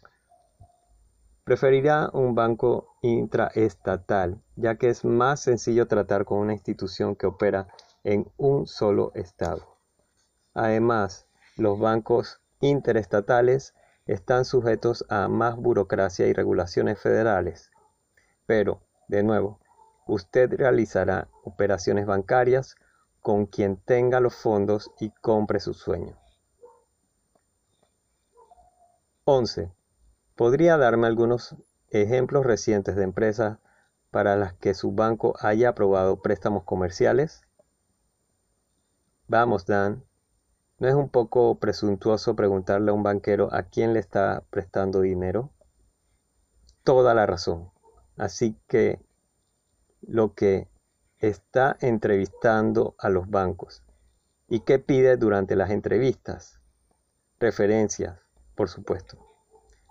Preferirá un banco intraestatal, ya que es más sencillo tratar con una institución que opera en un solo estado. Además, los bancos interestatales están sujetos a más burocracia y regulaciones federales. Pero, de nuevo, usted realizará operaciones bancarias con quien tenga los fondos y compre su sueño. 11. ¿Podría darme algunos ejemplos recientes de empresas para las que su banco haya aprobado préstamos comerciales? Vamos, Dan. ¿No es un poco presuntuoso preguntarle a un banquero a quién le está prestando dinero? Toda la razón. Así que lo que está entrevistando a los bancos. ¿Y qué pide durante las entrevistas? Referencias, por supuesto.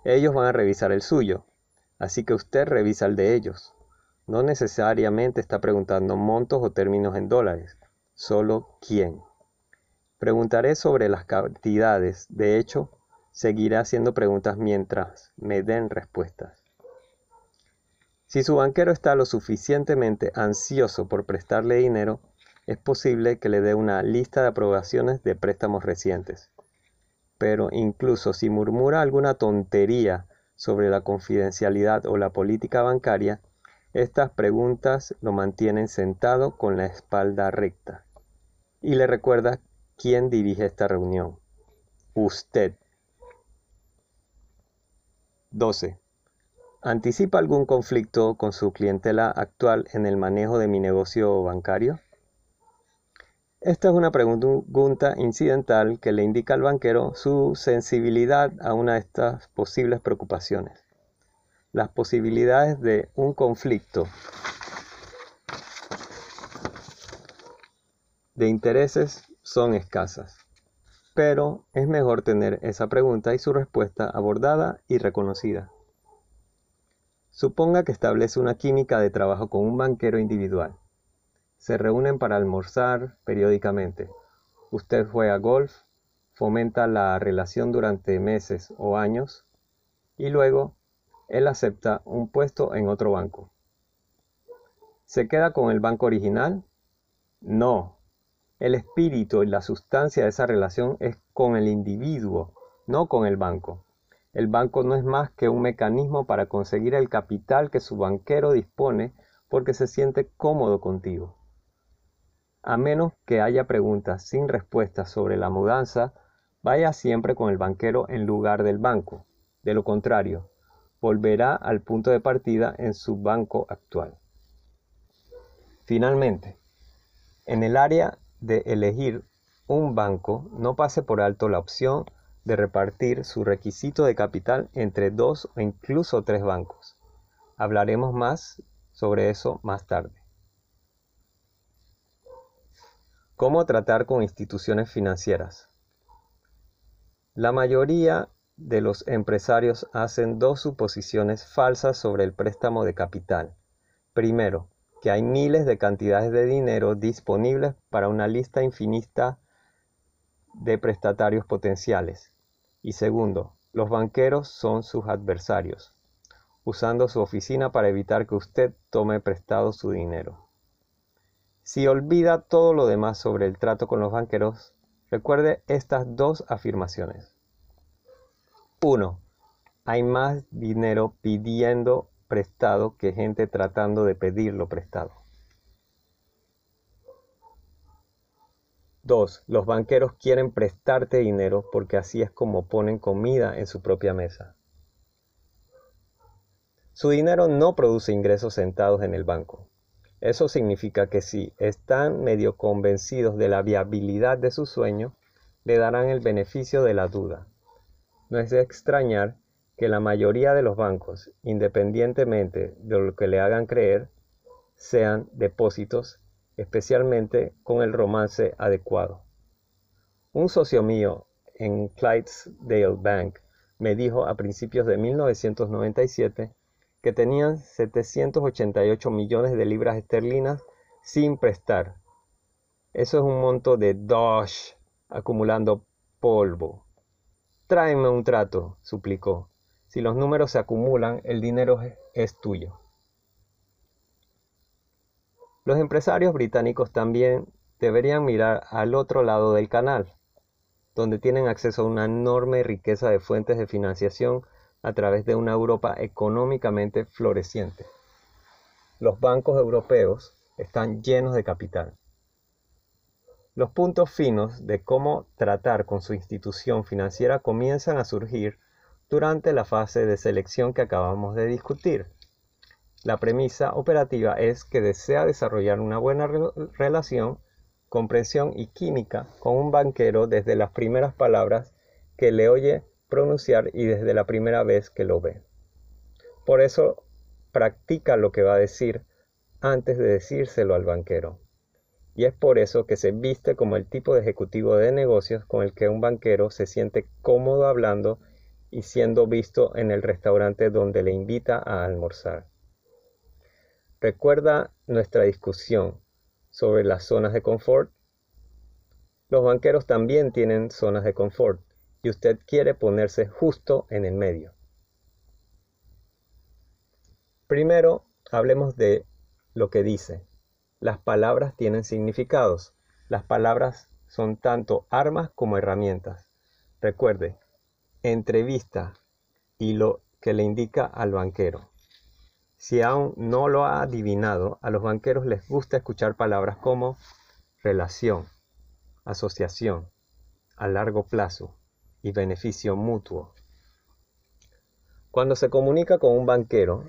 Ellos van a revisar el suyo, así que usted revisa el de ellos. No necesariamente está preguntando montos o términos en dólares, solo quién. Preguntaré sobre las cantidades, de hecho, seguiré haciendo preguntas mientras me den respuestas. Si su banquero está lo suficientemente ansioso por prestarle dinero, es posible que le dé una lista de aprobaciones de préstamos recientes. Pero incluso si murmura alguna tontería sobre la confidencialidad o la política bancaria, estas preguntas lo mantienen sentado con la espalda recta. Y le recuerda quién dirige esta reunión. Usted. 12. ¿Anticipa algún conflicto con su clientela actual en el manejo de mi negocio bancario? Esta es una pregunta incidental que le indica al banquero su sensibilidad a una de estas posibles preocupaciones. Las posibilidades de un conflicto de intereses son escasas, pero es mejor tener esa pregunta y su respuesta abordada y reconocida. Suponga que establece una química de trabajo con un banquero individual. Se reúnen para almorzar periódicamente. Usted juega golf, fomenta la relación durante meses o años y luego él acepta un puesto en otro banco. ¿Se queda con el banco original? No. El espíritu y la sustancia de esa relación es con el individuo, no con el banco. El banco no es más que un mecanismo para conseguir el capital que su banquero dispone porque se siente cómodo contigo. A menos que haya preguntas sin respuestas sobre la mudanza, vaya siempre con el banquero en lugar del banco. De lo contrario, volverá al punto de partida en su banco actual. Finalmente, en el área de elegir un banco, no pase por alto la opción de repartir su requisito de capital entre dos o incluso tres bancos. Hablaremos más sobre eso más tarde. ¿Cómo tratar con instituciones financieras? La mayoría de los empresarios hacen dos suposiciones falsas sobre el préstamo de capital. Primero, que hay miles de cantidades de dinero disponibles para una lista infinita de prestatarios potenciales. Y segundo, los banqueros son sus adversarios, usando su oficina para evitar que usted tome prestado su dinero. Si olvida todo lo demás sobre el trato con los banqueros, recuerde estas dos afirmaciones. 1. Hay más dinero pidiendo prestado que gente tratando de pedirlo prestado. 2. Los banqueros quieren prestarte dinero porque así es como ponen comida en su propia mesa. Su dinero no produce ingresos sentados en el banco. Eso significa que si están medio convencidos de la viabilidad de su sueño, le darán el beneficio de la duda. No es de extrañar que la mayoría de los bancos, independientemente de lo que le hagan creer, sean depósitos especialmente con el romance adecuado. Un socio mío en Clydesdale Bank me dijo a principios de 1997 que tenían 788 millones de libras esterlinas sin prestar. Eso es un monto de dosh acumulando polvo. Tráeme un trato, suplicó. Si los números se acumulan, el dinero es tuyo. Los empresarios británicos también deberían mirar al otro lado del canal, donde tienen acceso a una enorme riqueza de fuentes de financiación a través de una Europa económicamente floreciente. Los bancos europeos están llenos de capital. Los puntos finos de cómo tratar con su institución financiera comienzan a surgir durante la fase de selección que acabamos de discutir. La premisa operativa es que desea desarrollar una buena relación, comprensión y química con un banquero desde las primeras palabras que le oye pronunciar y desde la primera vez que lo ve. Por eso practica lo que va a decir antes de decírselo al banquero. Y es por eso que se viste como el tipo de ejecutivo de negocios con el que un banquero se siente cómodo hablando y siendo visto en el restaurante donde le invita a almorzar. ¿Recuerda nuestra discusión sobre las zonas de confort? Los banqueros también tienen zonas de confort y usted quiere ponerse justo en el medio. Primero, hablemos de lo que dice. Las palabras tienen significados. Las palabras son tanto armas como herramientas. Recuerde, entrevista y lo que le indica al banquero. Si aún no lo ha adivinado, a los banqueros les gusta escuchar palabras como relación, asociación, a largo plazo y beneficio mutuo. Cuando se comunica con un banquero,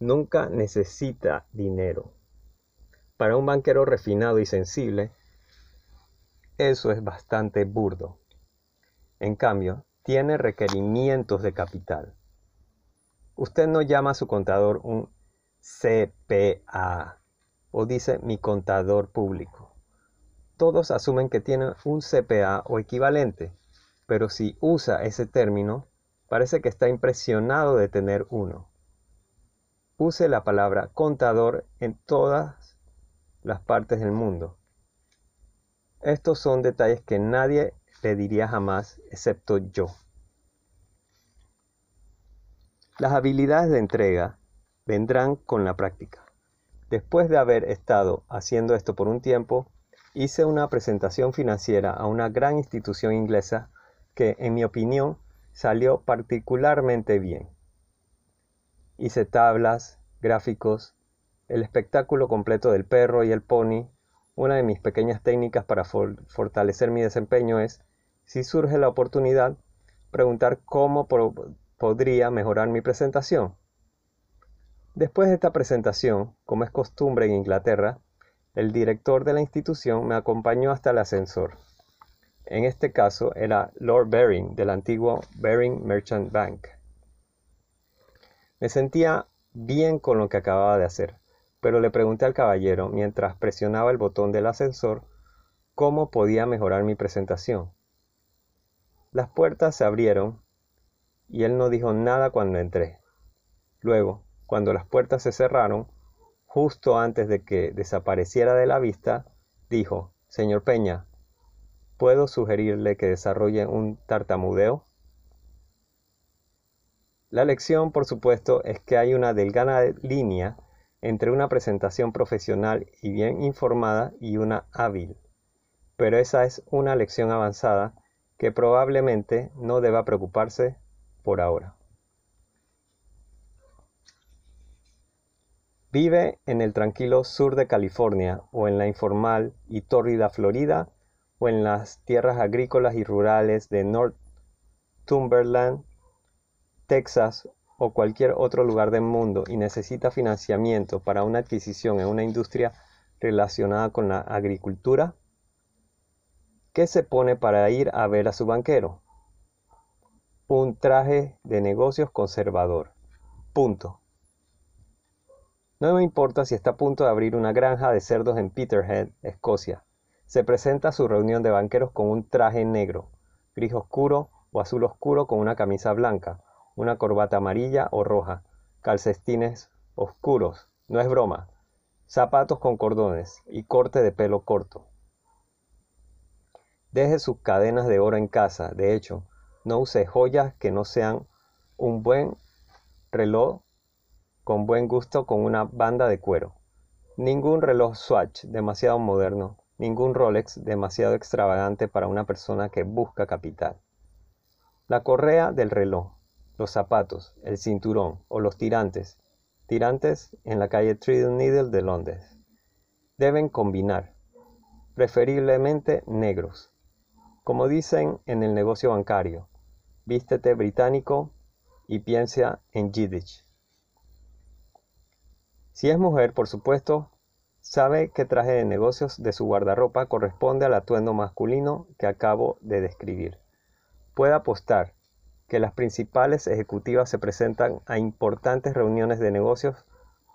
nunca necesita dinero. Para un banquero refinado y sensible, eso es bastante burdo. En cambio, tiene requerimientos de capital. Usted no llama a su contador un CPA o dice mi contador público. Todos asumen que tiene un CPA o equivalente, pero si usa ese término, parece que está impresionado de tener uno. Use la palabra contador en todas las partes del mundo. Estos son detalles que nadie le diría jamás excepto yo. Las habilidades de entrega vendrán con la práctica. Después de haber estado haciendo esto por un tiempo, hice una presentación financiera a una gran institución inglesa que, en mi opinión, salió particularmente bien. Hice tablas, gráficos, el espectáculo completo del perro y el pony. Una de mis pequeñas técnicas para fortalecer mi desempeño es, si surge la oportunidad, preguntar cómo podría mejorar mi presentación. Después de esta presentación, como es costumbre en Inglaterra, el director de la institución me acompañó hasta el ascensor. En este caso era Lord Baring del antiguo Baring Merchant Bank. Me sentía bien con lo que acababa de hacer, pero le pregunté al caballero mientras presionaba el botón del ascensor cómo podía mejorar mi presentación. Las puertas se abrieron y él no dijo nada cuando entré. Luego, cuando las puertas se cerraron, justo antes de que desapareciera de la vista, dijo, Señor Peña, ¿puedo sugerirle que desarrolle un tartamudeo? La lección, por supuesto, es que hay una delgada línea entre una presentación profesional y bien informada y una hábil. Pero esa es una lección avanzada que probablemente no deba preocuparse por ahora. Vive en el tranquilo sur de California o en la informal y tórrida Florida o en las tierras agrícolas y rurales de Northumberland, Texas o cualquier otro lugar del mundo y necesita financiamiento para una adquisición en una industria relacionada con la agricultura, ¿qué se pone para ir a ver a su banquero? Un traje de negocios conservador. Punto. No me importa si está a punto de abrir una granja de cerdos en Peterhead, Escocia. Se presenta a su reunión de banqueros con un traje negro, gris oscuro o azul oscuro con una camisa blanca, una corbata amarilla o roja, calcetines oscuros, no es broma, zapatos con cordones y corte de pelo corto. Deje sus cadenas de oro en casa. De hecho, no use joyas que no sean un buen reloj con buen gusto con una banda de cuero. Ningún reloj Swatch demasiado moderno, ningún Rolex demasiado extravagante para una persona que busca capital. La correa del reloj, los zapatos, el cinturón o los tirantes, tirantes en la calle Trident Needle de Londres, deben combinar, preferiblemente negros. Como dicen en el negocio bancario, vístete británico y piensa en Yiddish. Si es mujer, por supuesto, sabe qué traje de negocios de su guardarropa corresponde al atuendo masculino que acabo de describir. Puede apostar que las principales ejecutivas se presentan a importantes reuniones de negocios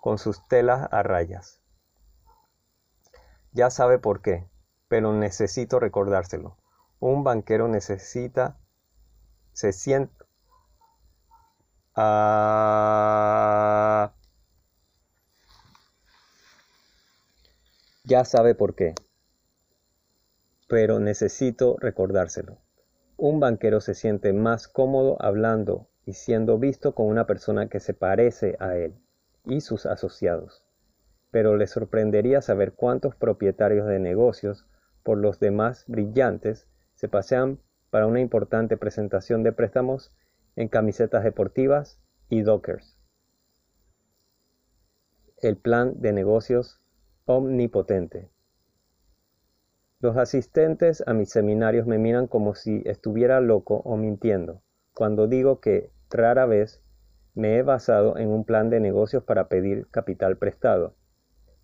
con sus telas a rayas. Ya sabe por qué, pero necesito recordárselo. Un banquero necesita, se siente, Ah, ya sabe por qué, pero necesito recordárselo. Un banquero se siente más cómodo hablando y siendo visto con una persona que se parece a él y sus asociados. Pero le sorprendería saber cuántos propietarios de negocios, por los demás brillantes, se pasean para una importante presentación de préstamos en camisetas deportivas y dockers. El plan de negocios omnipotente. Los asistentes a mis seminarios me miran como si estuviera loco o mintiendo cuando digo que rara vez me he basado en un plan de negocios para pedir capital prestado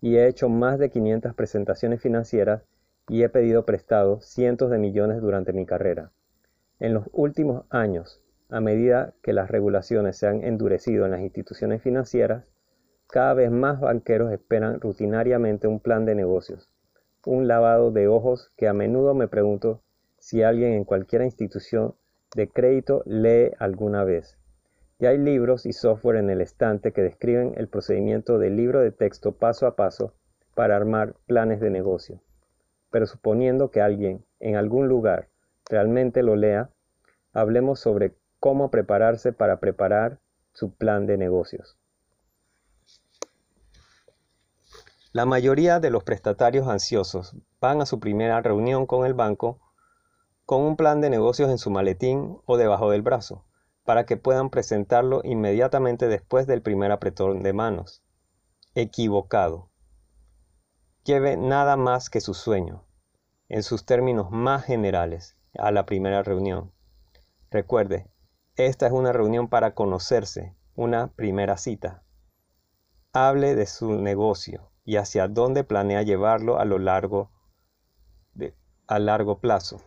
y he hecho más de 500 presentaciones financieras y he pedido prestado cientos de millones durante mi carrera. En los últimos años a medida que las regulaciones se han endurecido en las instituciones financieras, cada vez más banqueros esperan rutinariamente un plan de negocios, un lavado de ojos que a menudo me pregunto si alguien en cualquier institución de crédito lee alguna vez. Ya hay libros y software en el estante que describen el procedimiento del libro de texto paso a paso para armar planes de negocio. Pero suponiendo que alguien en algún lugar realmente lo lea, hablemos sobre cómo prepararse para preparar su plan de negocios. La mayoría de los prestatarios ansiosos van a su primera reunión con el banco con un plan de negocios en su maletín o debajo del brazo, para que puedan presentarlo inmediatamente después del primer apretón de manos. Equivocado. Lleve nada más que su sueño, en sus términos más generales, a la primera reunión. Recuerde, esta es una reunión para conocerse, una primera cita. Hable de su negocio y hacia dónde planea llevarlo a lo largo de, a largo plazo.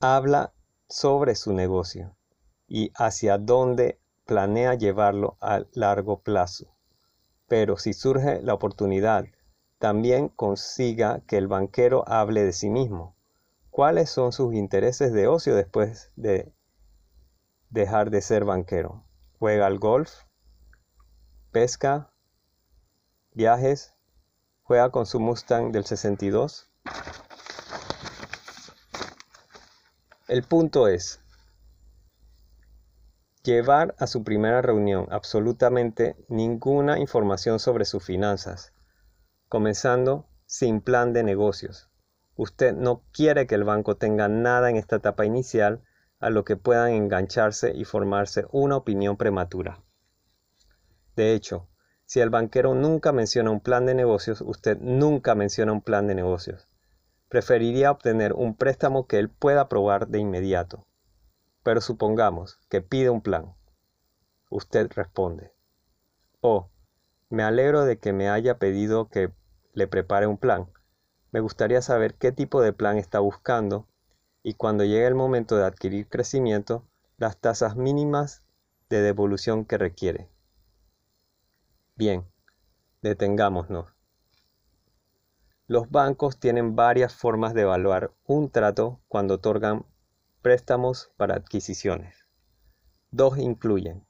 Habla sobre su negocio y hacia dónde planea llevarlo a largo plazo. Pero si surge la oportunidad, también consiga que el banquero hable de sí mismo ¿Cuáles son sus intereses de ocio después de dejar de ser banquero? ¿Juega al golf? ¿Pesca? ¿Viajes? ¿Juega con su Mustang del 62? El punto es llevar a su primera reunión absolutamente ninguna información sobre sus finanzas, comenzando sin plan de negocios. Usted no quiere que el banco tenga nada en esta etapa inicial a lo que puedan engancharse y formarse una opinión prematura. De hecho, si el banquero nunca menciona un plan de negocios, usted nunca menciona un plan de negocios. Preferiría obtener un préstamo que él pueda aprobar de inmediato. Pero supongamos que pide un plan. Usted responde. Oh, me alegro de que me haya pedido que le prepare un plan. Me gustaría saber qué tipo de plan está buscando y cuando llegue el momento de adquirir crecimiento, las tasas mínimas de devolución que requiere. Bien, detengámonos. Los bancos tienen varias formas de evaluar un trato cuando otorgan préstamos para adquisiciones. Dos incluyen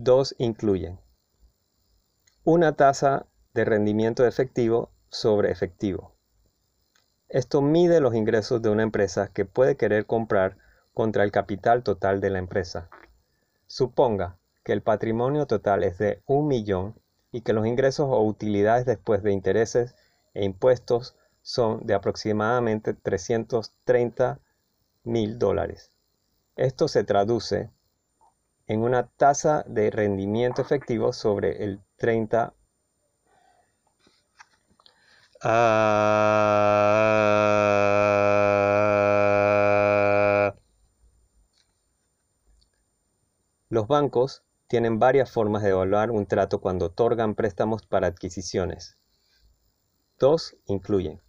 Dos incluyen una tasa de rendimiento efectivo sobre efectivo. Esto mide los ingresos de una empresa que puede querer comprar contra el capital total de la empresa. Suponga que el patrimonio total es de un millón y que los ingresos o utilidades después de intereses e impuestos son de aproximadamente 330 mil dólares. Esto se traduce en una tasa de rendimiento efectivo sobre el 30 Los bancos tienen varias formas de evaluar un trato cuando otorgan préstamos para adquisiciones. Dos incluyen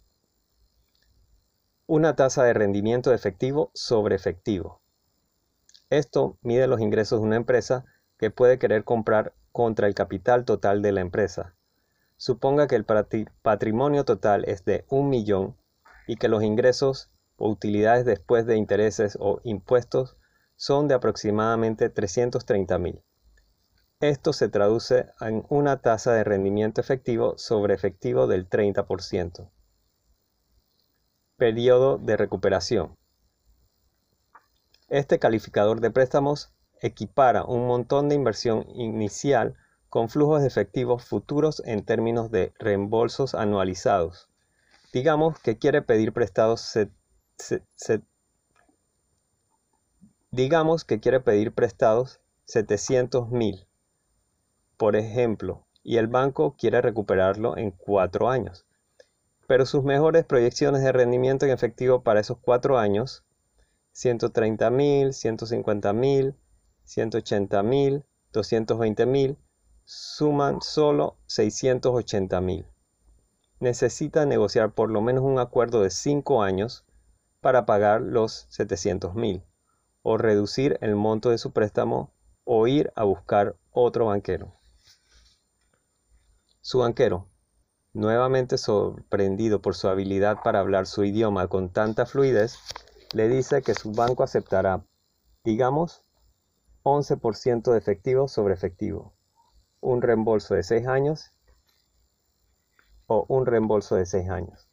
una tasa de rendimiento efectivo sobre efectivo. Esto mide los ingresos de una empresa que puede querer comprar contra el capital total de la empresa. Suponga que el patrimonio total es de un millón y que los ingresos o utilidades después de intereses o impuestos son de aproximadamente 330 mil. Esto se traduce en una tasa de rendimiento efectivo sobre efectivo del 30%. Periodo de recuperación. Este calificador de préstamos equipara un montón de inversión inicial con flujos de efectivos futuros en términos de reembolsos anualizados. Digamos que quiere pedir prestados Digamos que quiere pedir prestados 700 mil, por ejemplo, y el banco quiere recuperarlo en cuatro años. Pero sus mejores proyecciones de rendimiento en efectivo para esos cuatro años, 130 mil, 150 mil, 180 mil, 220 mil, suman solo 680 mil. Necesita negociar por lo menos un acuerdo de cinco años para pagar los 700 mil o reducir el monto de su préstamo o ir a buscar otro banquero. Su banquero, nuevamente sorprendido por su habilidad para hablar su idioma con tanta fluidez, le dice que su banco aceptará, digamos, 11% de efectivo sobre efectivo, un reembolso de 6 años o un reembolso de 6 años.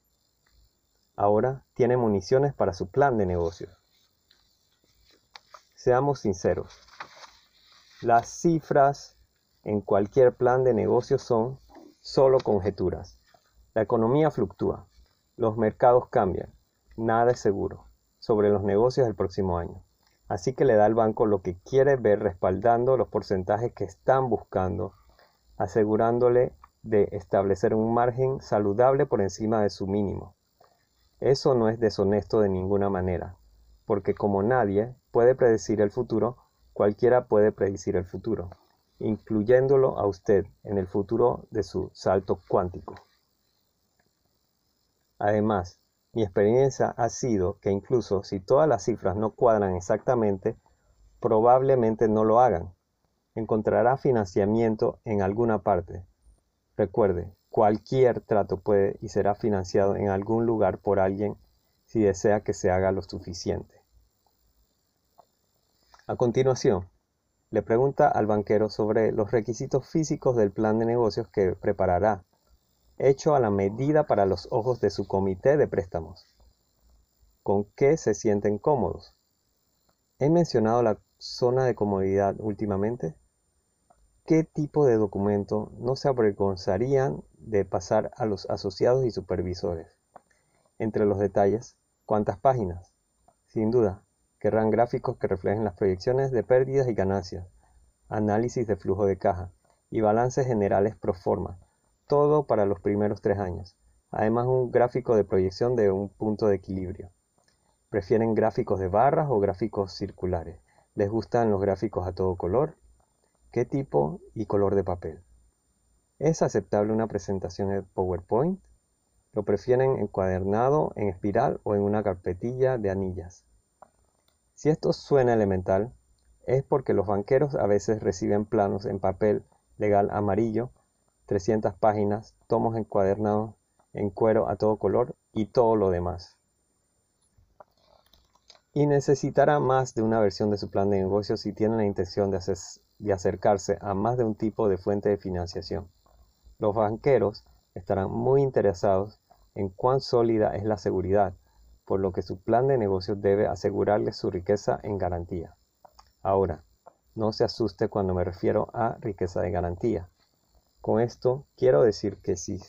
Ahora tiene municiones para su plan de negocios. Seamos sinceros. Las cifras en cualquier plan de negocio son solo conjeturas. La economía fluctúa, los mercados cambian, nada es seguro sobre los negocios del próximo año. Así que le da al banco lo que quiere ver respaldando los porcentajes que están buscando, asegurándole de establecer un margen saludable por encima de su mínimo. Eso no es deshonesto de ninguna manera, porque como nadie puede predecir el futuro, cualquiera puede predecir el futuro, incluyéndolo a usted en el futuro de su salto cuántico. Además, mi experiencia ha sido que incluso si todas las cifras no cuadran exactamente, probablemente no lo hagan. Encontrará financiamiento en alguna parte. Recuerde, cualquier trato puede y será financiado en algún lugar por alguien si desea que se haga lo suficiente. A continuación, le pregunta al banquero sobre los requisitos físicos del plan de negocios que preparará, hecho a la medida para los ojos de su comité de préstamos. ¿Con qué se sienten cómodos? ¿He mencionado la zona de comodidad últimamente? ¿Qué tipo de documento no se avergonzarían de pasar a los asociados y supervisores? Entre los detalles, ¿cuántas páginas? Sin duda, Querrán gráficos que reflejen las proyecciones de pérdidas y ganancias, análisis de flujo de caja y balances generales pro forma, todo para los primeros tres años. Además un gráfico de proyección de un punto de equilibrio. ¿Prefieren gráficos de barras o gráficos circulares? ¿Les gustan los gráficos a todo color? ¿Qué tipo y color de papel? ¿Es aceptable una presentación en PowerPoint? ¿Lo prefieren encuadernado, en espiral o en una carpetilla de anillas? Si esto suena elemental, es porque los banqueros a veces reciben planos en papel legal amarillo, 300 páginas, tomos encuadernados en cuero a todo color y todo lo demás. Y necesitará más de una versión de su plan de negocio si tiene la intención de acercarse a más de un tipo de fuente de financiación. Los banqueros estarán muy interesados en cuán sólida es la seguridad, por lo que su plan de negocios debe asegurarle su riqueza en garantía. Ahora, no se asuste cuando me refiero a riqueza de garantía. Con esto quiero decir que si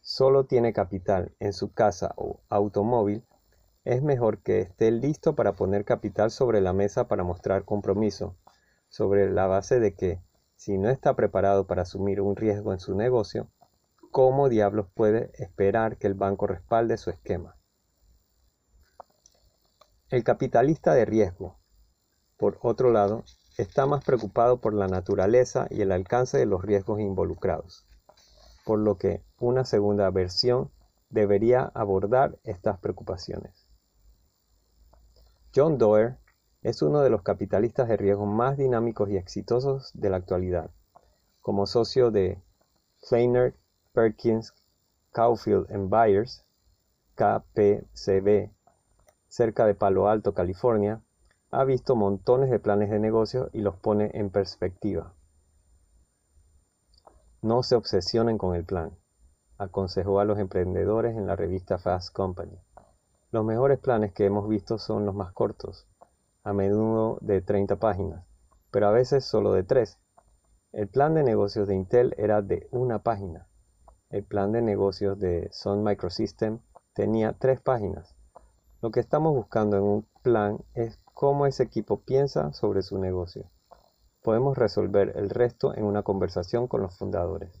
solo tiene capital en su casa o automóvil, es mejor que esté listo para poner capital sobre la mesa para mostrar compromiso, sobre la base de que, si no está preparado para asumir un riesgo en su negocio, ¿cómo diablos puede esperar que el banco respalde su esquema? El capitalista de riesgo, por otro lado, está más preocupado por la naturaleza y el alcance de los riesgos involucrados, por lo que una segunda versión debería abordar estas preocupaciones. John Doerr es uno de los capitalistas de riesgo más dinámicos y exitosos de la actualidad. Como socio de Kleiner Perkins Caulfield Byers, KPCB, cerca de Palo Alto, California, ha visto montones de planes de negocio y los pone en perspectiva. No se obsesionen con el plan, aconsejó a los emprendedores en la revista Fast Company. Los mejores planes que hemos visto son los más cortos, a menudo de 30 páginas, pero a veces solo de 3. El plan de negocios de Intel era de una página. El plan de negocios de Sun Microsystem tenía 3 páginas. Lo que estamos buscando en un plan es cómo ese equipo piensa sobre su negocio. Podemos resolver el resto en una conversación con los fundadores.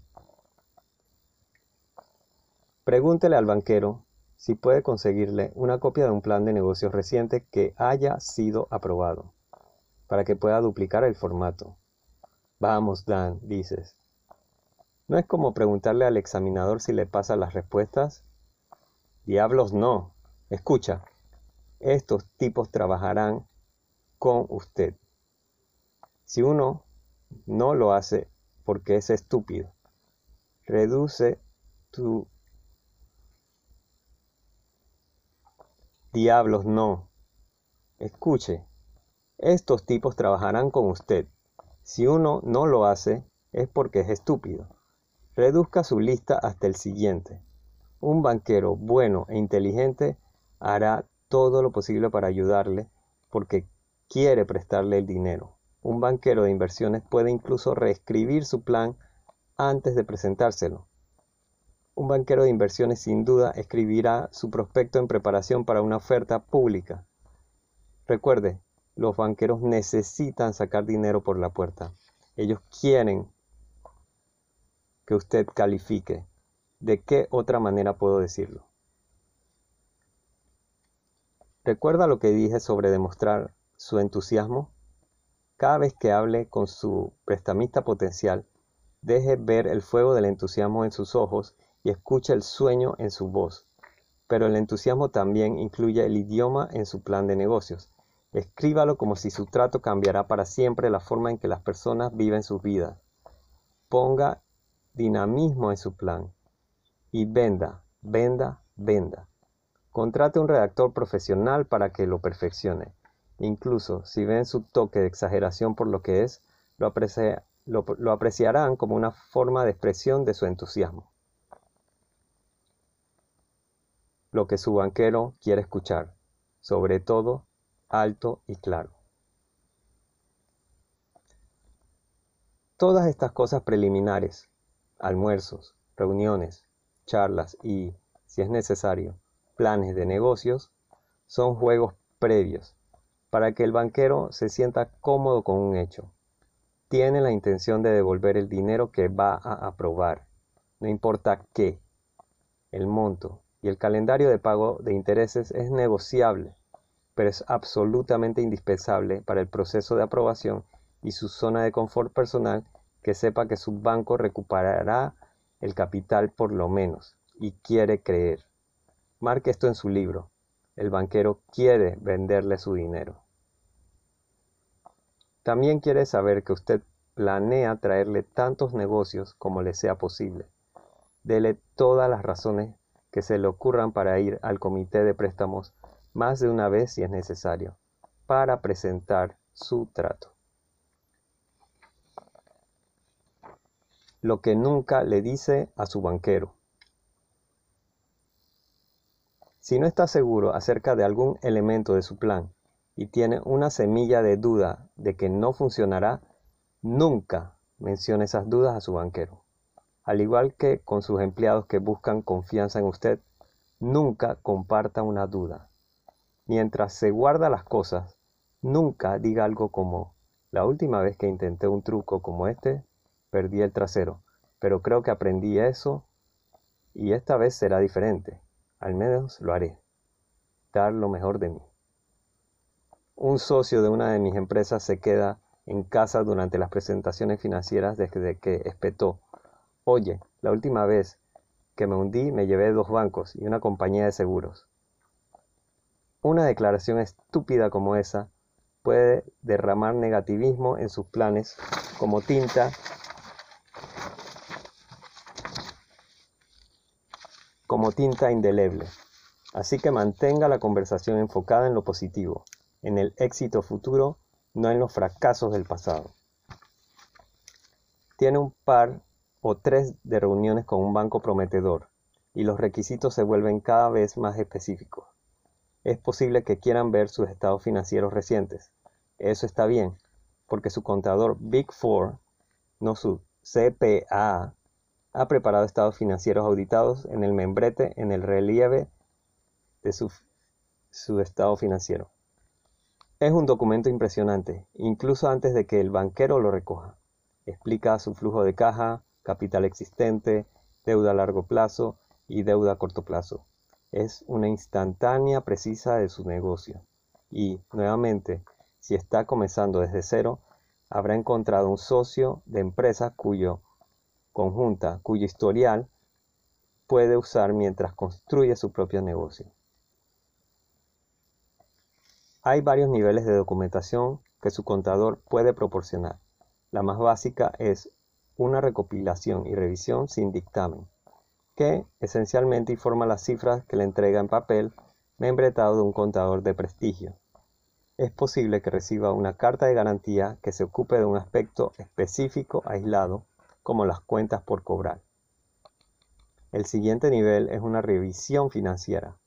Pregúntele al banquero si puede conseguirle una copia de un plan de negocios reciente que haya sido aprobado, para que pueda duplicar el formato. Vamos, Dan, dices. ¿No es como preguntarle al examinador si le pasa las respuestas? Diablos no, Escucha, estos tipos trabajarán con usted. Si uno no lo hace porque es estúpido, reduce tu... Diablos, no. Escuche, estos tipos trabajarán con usted. Si uno no lo hace, es porque es estúpido. Reduzca su lista hasta el siguiente. Un banquero bueno e inteligente hará todo lo posible para ayudarle porque quiere prestarle el dinero. Un banquero de inversiones puede incluso reescribir su plan antes de presentárselo. Un banquero de inversiones sin duda escribirá su prospecto en preparación para una oferta pública. Recuerde, los banqueros necesitan sacar dinero por la puerta. Ellos quieren que usted califique. ¿De qué otra manera puedo decirlo? ¿Recuerda lo que dije sobre demostrar su entusiasmo? Cada vez que hable con su prestamista potencial, deje ver el fuego del entusiasmo en sus ojos y escuche el sueño en su voz. Pero el entusiasmo también incluye el idioma en su plan de negocios. Escríbalo como si su trato cambiará para siempre la forma en que las personas viven sus vidas. Ponga dinamismo en su plan. Y venda, venda, venda. Contrate un redactor profesional para que lo perfeccione. Incluso si ven su toque de exageración por lo que es, lo, lo apreciarán como una forma de expresión de su entusiasmo. Lo que su banquero quiere escuchar, sobre todo alto y claro. Todas estas cosas preliminares, almuerzos, reuniones, charlas y, si es necesario, planes de negocios son juegos previos para que el banquero se sienta cómodo con un hecho. Tiene la intención de devolver el dinero que va a aprobar, no importa qué. El monto y el calendario de pago de intereses es negociable, pero es absolutamente indispensable para el proceso de aprobación y su zona de confort personal que sepa que su banco recuperará el capital por lo menos y quiere creer. Marque esto en su libro. El banquero quiere venderle su dinero. También quiere saber que usted planea traerle tantos negocios como le sea posible. Dele todas las razones que se le ocurran para ir al comité de préstamos más de una vez si es necesario, para presentar su trato. lo que nunca le dice a su banquero. Si no está seguro acerca de algún elemento de su plan y tiene una semilla de duda de que no funcionará, nunca mencione esas dudas a su banquero. Al igual que con sus empleados que buscan confianza en usted, nunca comparta una duda. Mientras se guarda las cosas, nunca diga algo como, la última vez que intenté un truco como este, perdí el trasero, pero creo que aprendí eso y esta vez será diferente. Al menos lo haré. Dar lo mejor de mí. Un socio de una de mis empresas se queda en casa durante las presentaciones financieras desde que espetó. Oye, la última vez que me hundí me llevé dos bancos y una compañía de seguros. Una declaración estúpida como esa puede derramar negativismo en sus planes como tinta como tinta indeleble. Así que mantenga la conversación enfocada en lo positivo, en el éxito futuro, no en los fracasos del pasado. Tiene un par o tres de reuniones con un banco prometedor y los requisitos se vuelven cada vez más específicos. Es posible que quieran ver sus estados financieros recientes, eso está bien, porque su contador Big Four, no su CPA, ha preparado estados financieros auditados en el membrete en el relieve de su, su estado financiero. Es un documento impresionante, incluso antes de que el banquero lo recoja. Explica su flujo de caja, capital existente, deuda a largo plazo y deuda a corto plazo. Es una instantánea precisa de su negocio. Y, nuevamente, si está comenzando desde cero, habrá encontrado un socio de empresa cuyo conjunta, cuyo historial puede usar mientras construye su propio negocio. Hay varios niveles de documentación que su contador puede proporcionar. La más básica es una recopilación y revisión sin dictamen, que esencialmente informa las cifras que le entrega en papel membretado de un contador de prestigio es posible que reciba una carta de garantía que se ocupe de un aspecto específico aislado, como las cuentas por cobrar. El siguiente nivel es una revisión financiera,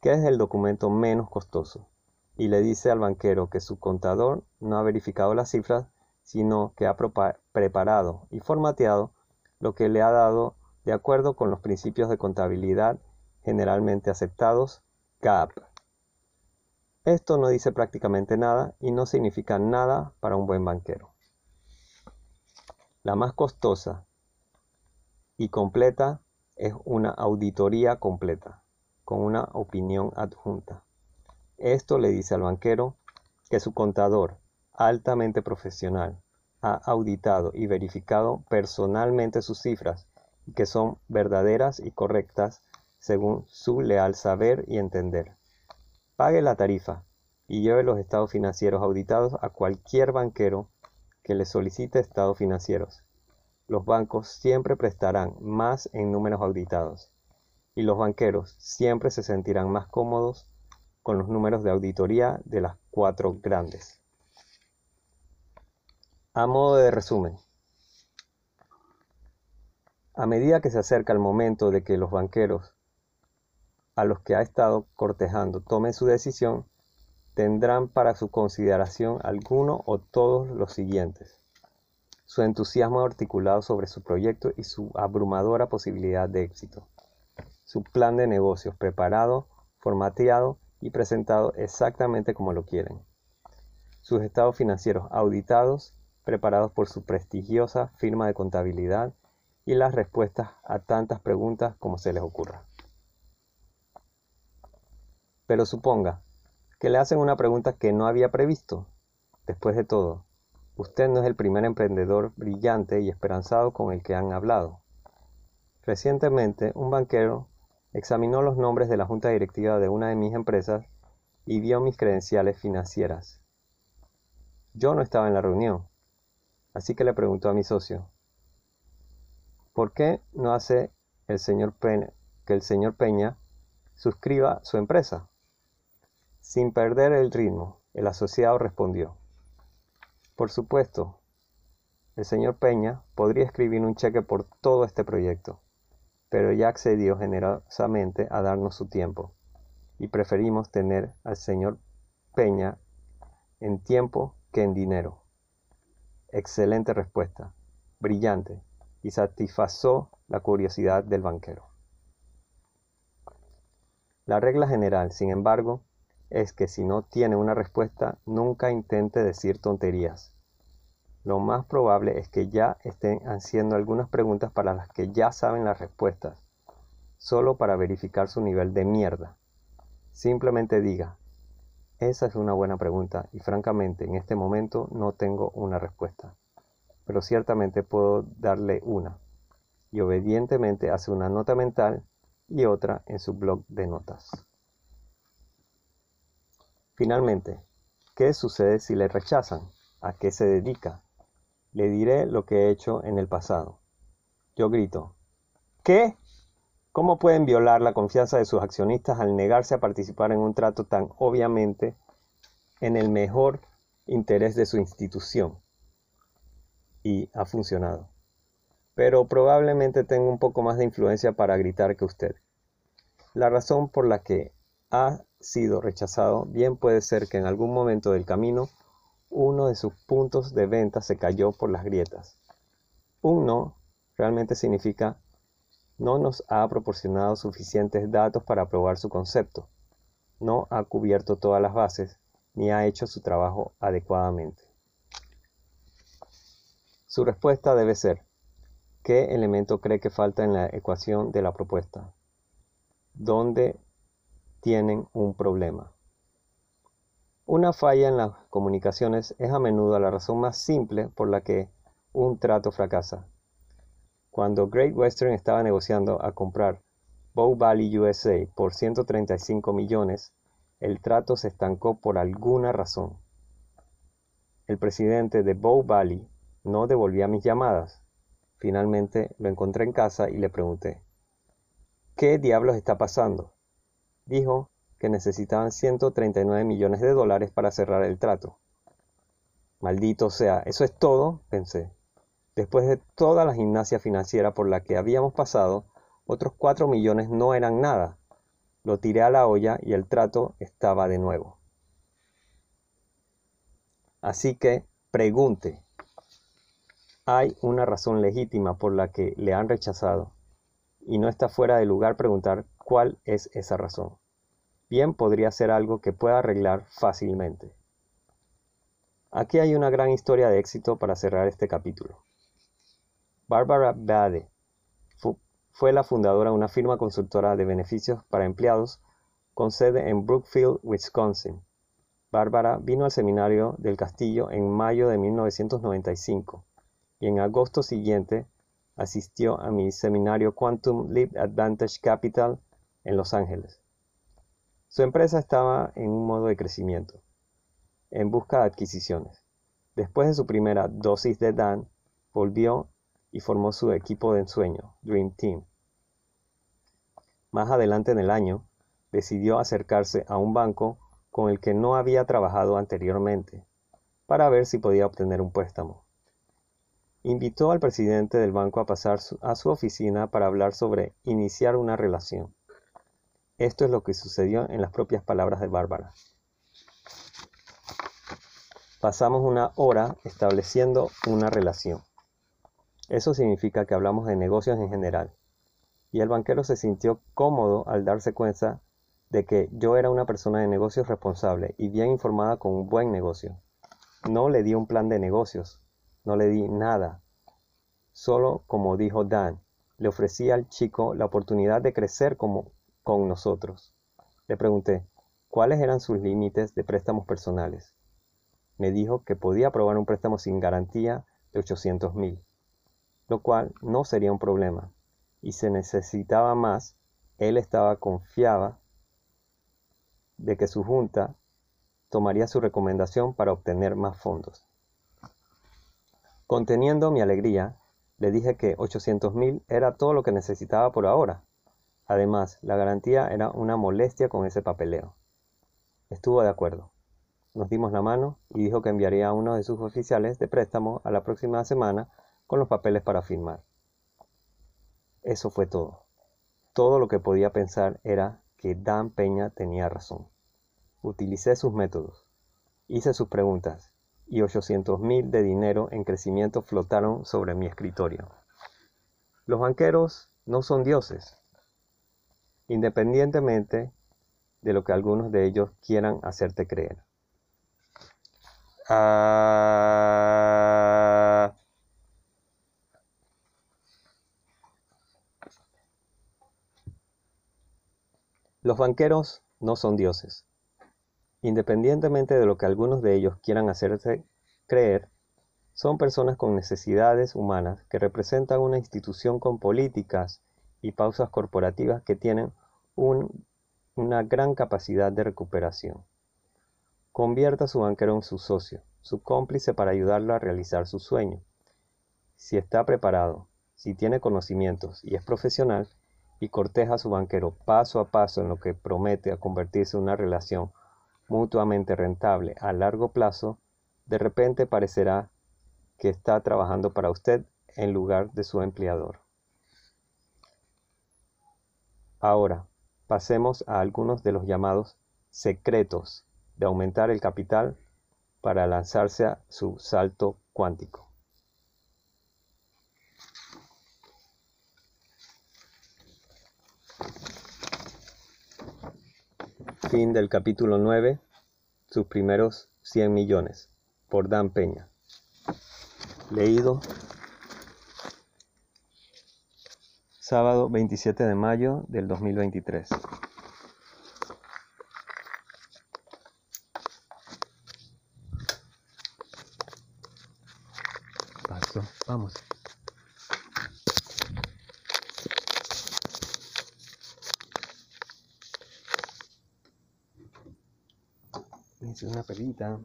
que es el documento menos costoso, y le dice al banquero que su contador no ha verificado las cifras, sino que ha preparado y formateado lo que le ha dado de acuerdo con los principios de contabilidad generalmente aceptados, GAAP. Esto no dice prácticamente nada y no significa nada para un buen banquero. La más costosa y completa es una auditoría completa, con una opinión adjunta. Esto le dice al banquero que su contador, altamente profesional, ha auditado y verificado personalmente sus cifras y que son verdaderas y correctas según su leal saber y entender. Pague la tarifa y lleve los estados financieros auditados a cualquier banquero que le solicite estados financieros. Los bancos siempre prestarán más en números auditados y los banqueros siempre se sentirán más cómodos con los números de auditoría de las cuatro grandes. A modo de resumen, a medida que se acerca el momento de que los banqueros a los que ha estado cortejando tomen su decisión, tendrán para su consideración alguno o todos los siguientes. Su entusiasmo articulado sobre su proyecto y su abrumadora posibilidad de éxito. Su plan de negocios preparado, formateado y presentado exactamente como lo quieren. Sus estados financieros auditados, preparados por su prestigiosa firma de contabilidad y las respuestas a tantas preguntas como se les ocurra. Pero suponga que le hacen una pregunta que no había previsto. Después de todo, usted no es el primer emprendedor brillante y esperanzado con el que han hablado. Recientemente, un banquero examinó los nombres de la junta directiva de una de mis empresas y vio mis credenciales financieras. Yo no estaba en la reunión, así que le preguntó a mi socio, ¿por qué no hace el señor que el señor Peña suscriba su empresa? Sin perder el ritmo, el asociado respondió, Por supuesto, El señor Peña podría escribir un cheque por todo este proyecto, pero ya accedió generosamente a darnos su tiempo, y preferimos tener al señor Peña en tiempo que en dinero. Excelente respuesta, brillante, y satisfazó la curiosidad del banquero. La regla general, sin embargo, es que si no tiene una respuesta, nunca intente decir tonterías lo más probable es que ya estén haciendo algunas preguntas para las que ya saben las respuestas, solo para verificar su nivel de mierda. Simplemente diga, esa es una buena pregunta y francamente en este momento no tengo una respuesta, pero ciertamente puedo darle una. Y obedientemente hace una nota mental y otra en su blog de notas. Finalmente, ¿qué sucede si le rechazan? ¿A qué se dedica? Le diré lo que he hecho en el pasado. Yo grito, ¿qué? ¿Cómo pueden violar la confianza de sus accionistas al negarse a participar en un trato tan obviamente en el mejor interés de su institución? Y ha funcionado. Pero probablemente tengo un poco más de influencia para gritar que usted. La razón por la que ha sido rechazado bien puede ser que en algún momento del camino uno de sus puntos de venta se cayó por las grietas. Un no realmente significa no nos ha proporcionado suficientes datos para probar su concepto, no ha cubierto todas las bases, ni ha hecho su trabajo adecuadamente. Su respuesta debe ser, ¿qué elemento cree que falta en la ecuación de la propuesta? ¿Dónde tienen un problema? Una falla en las comunicaciones es a menudo la razón más simple por la que un trato fracasa. Cuando Great Western estaba negociando a comprar Bow Valley USA por 135 millones, el trato se estancó por alguna razón. El presidente de Bow Valley no devolvía mis llamadas. Finalmente lo encontré en casa y le pregunté, ¿qué diablos está pasando? Dijo que necesitaban 139 millones de dólares para cerrar el trato. Maldito sea, eso es todo, pensé. Después de toda la gimnasia financiera por la que habíamos pasado, otros 4 millones no eran nada. Lo tiré a la olla y el trato estaba de nuevo. Así que, pregunte, ¿hay una razón legítima por la que le han rechazado? Y no está fuera de lugar preguntar cuál es esa razón bien podría ser algo que pueda arreglar fácilmente. Aquí hay una gran historia de éxito para cerrar este capítulo. Barbara Bade fue la fundadora de una firma consultora de beneficios para empleados con sede en Brookfield, Wisconsin. Bárbara vino al seminario del castillo en mayo de 1995 y en agosto siguiente asistió a mi seminario Quantum Leap Advantage Capital en Los Ángeles. Su empresa estaba en un modo de crecimiento, en busca de adquisiciones. Después de su primera dosis de Dan, volvió y formó su equipo de ensueño, Dream Team. Más adelante en el año, decidió acercarse a un banco con el que no había trabajado anteriormente, para ver si podía obtener un préstamo. Invitó al presidente del banco a pasar a su oficina para hablar sobre iniciar una relación. Esto es lo que sucedió en las propias palabras de Bárbara. Pasamos una hora estableciendo una relación. Eso significa que hablamos de negocios en general. Y el banquero se sintió cómodo al darse cuenta de que yo era una persona de negocios responsable y bien informada con un buen negocio. No le di un plan de negocios, no le di nada. Solo, como dijo Dan, le ofrecí al chico la oportunidad de crecer como con nosotros. Le pregunté, ¿cuáles eran sus límites de préstamos personales? Me dijo que podía aprobar un préstamo sin garantía de 800 mil, lo cual no sería un problema. Y se necesitaba más, él estaba confiaba de que su junta tomaría su recomendación para obtener más fondos. Conteniendo mi alegría, le dije que 800 mil era todo lo que necesitaba por ahora Además, la garantía era una molestia con ese papeleo. Estuvo de acuerdo. nos dimos la mano y dijo que enviaría a uno de sus oficiales de préstamo a la próxima semana con los papeles para firmar. Eso fue todo. Todo lo que podía pensar era que Dan Peña tenía razón. Utilicé sus métodos, hice sus preguntas y 800 mil de dinero en crecimiento flotaron sobre mi escritorio. Los banqueros no son dioses, independientemente de lo que algunos de ellos quieran hacerte creer. Ah, los banqueros no son dioses. Independientemente de lo que algunos de ellos quieran hacerte creer, son personas con necesidades humanas que representan una institución con políticas y pausas corporativas que tienen una gran capacidad de recuperación. Convierta a su banquero en su socio, su cómplice para ayudarlo a realizar su sueño. Si está preparado, si tiene conocimientos y es profesional, y corteja a su banquero paso a paso en lo que promete a convertirse en una relación mutuamente rentable a largo plazo, de repente parecerá que está trabajando para usted en lugar de su empleador. Ahora, pasemos a algunos de los llamados secretos de aumentar el capital para lanzarse a su salto cuántico. Fin del capítulo 9, sus primeros 100 millones, por Dan Peña. Leído sábado 27 de mayo del 2023. Vamos. Hice una perrita.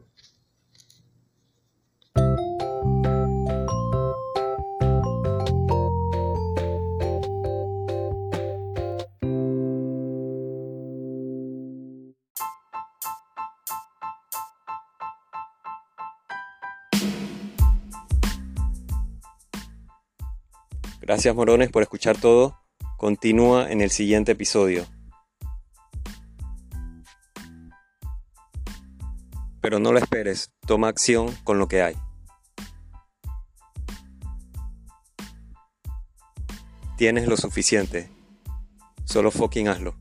Gracias morones por escuchar todo. Continúa en el siguiente episodio. Pero no lo esperes, toma acción con lo que hay. Tienes lo suficiente. Solo fucking hazlo.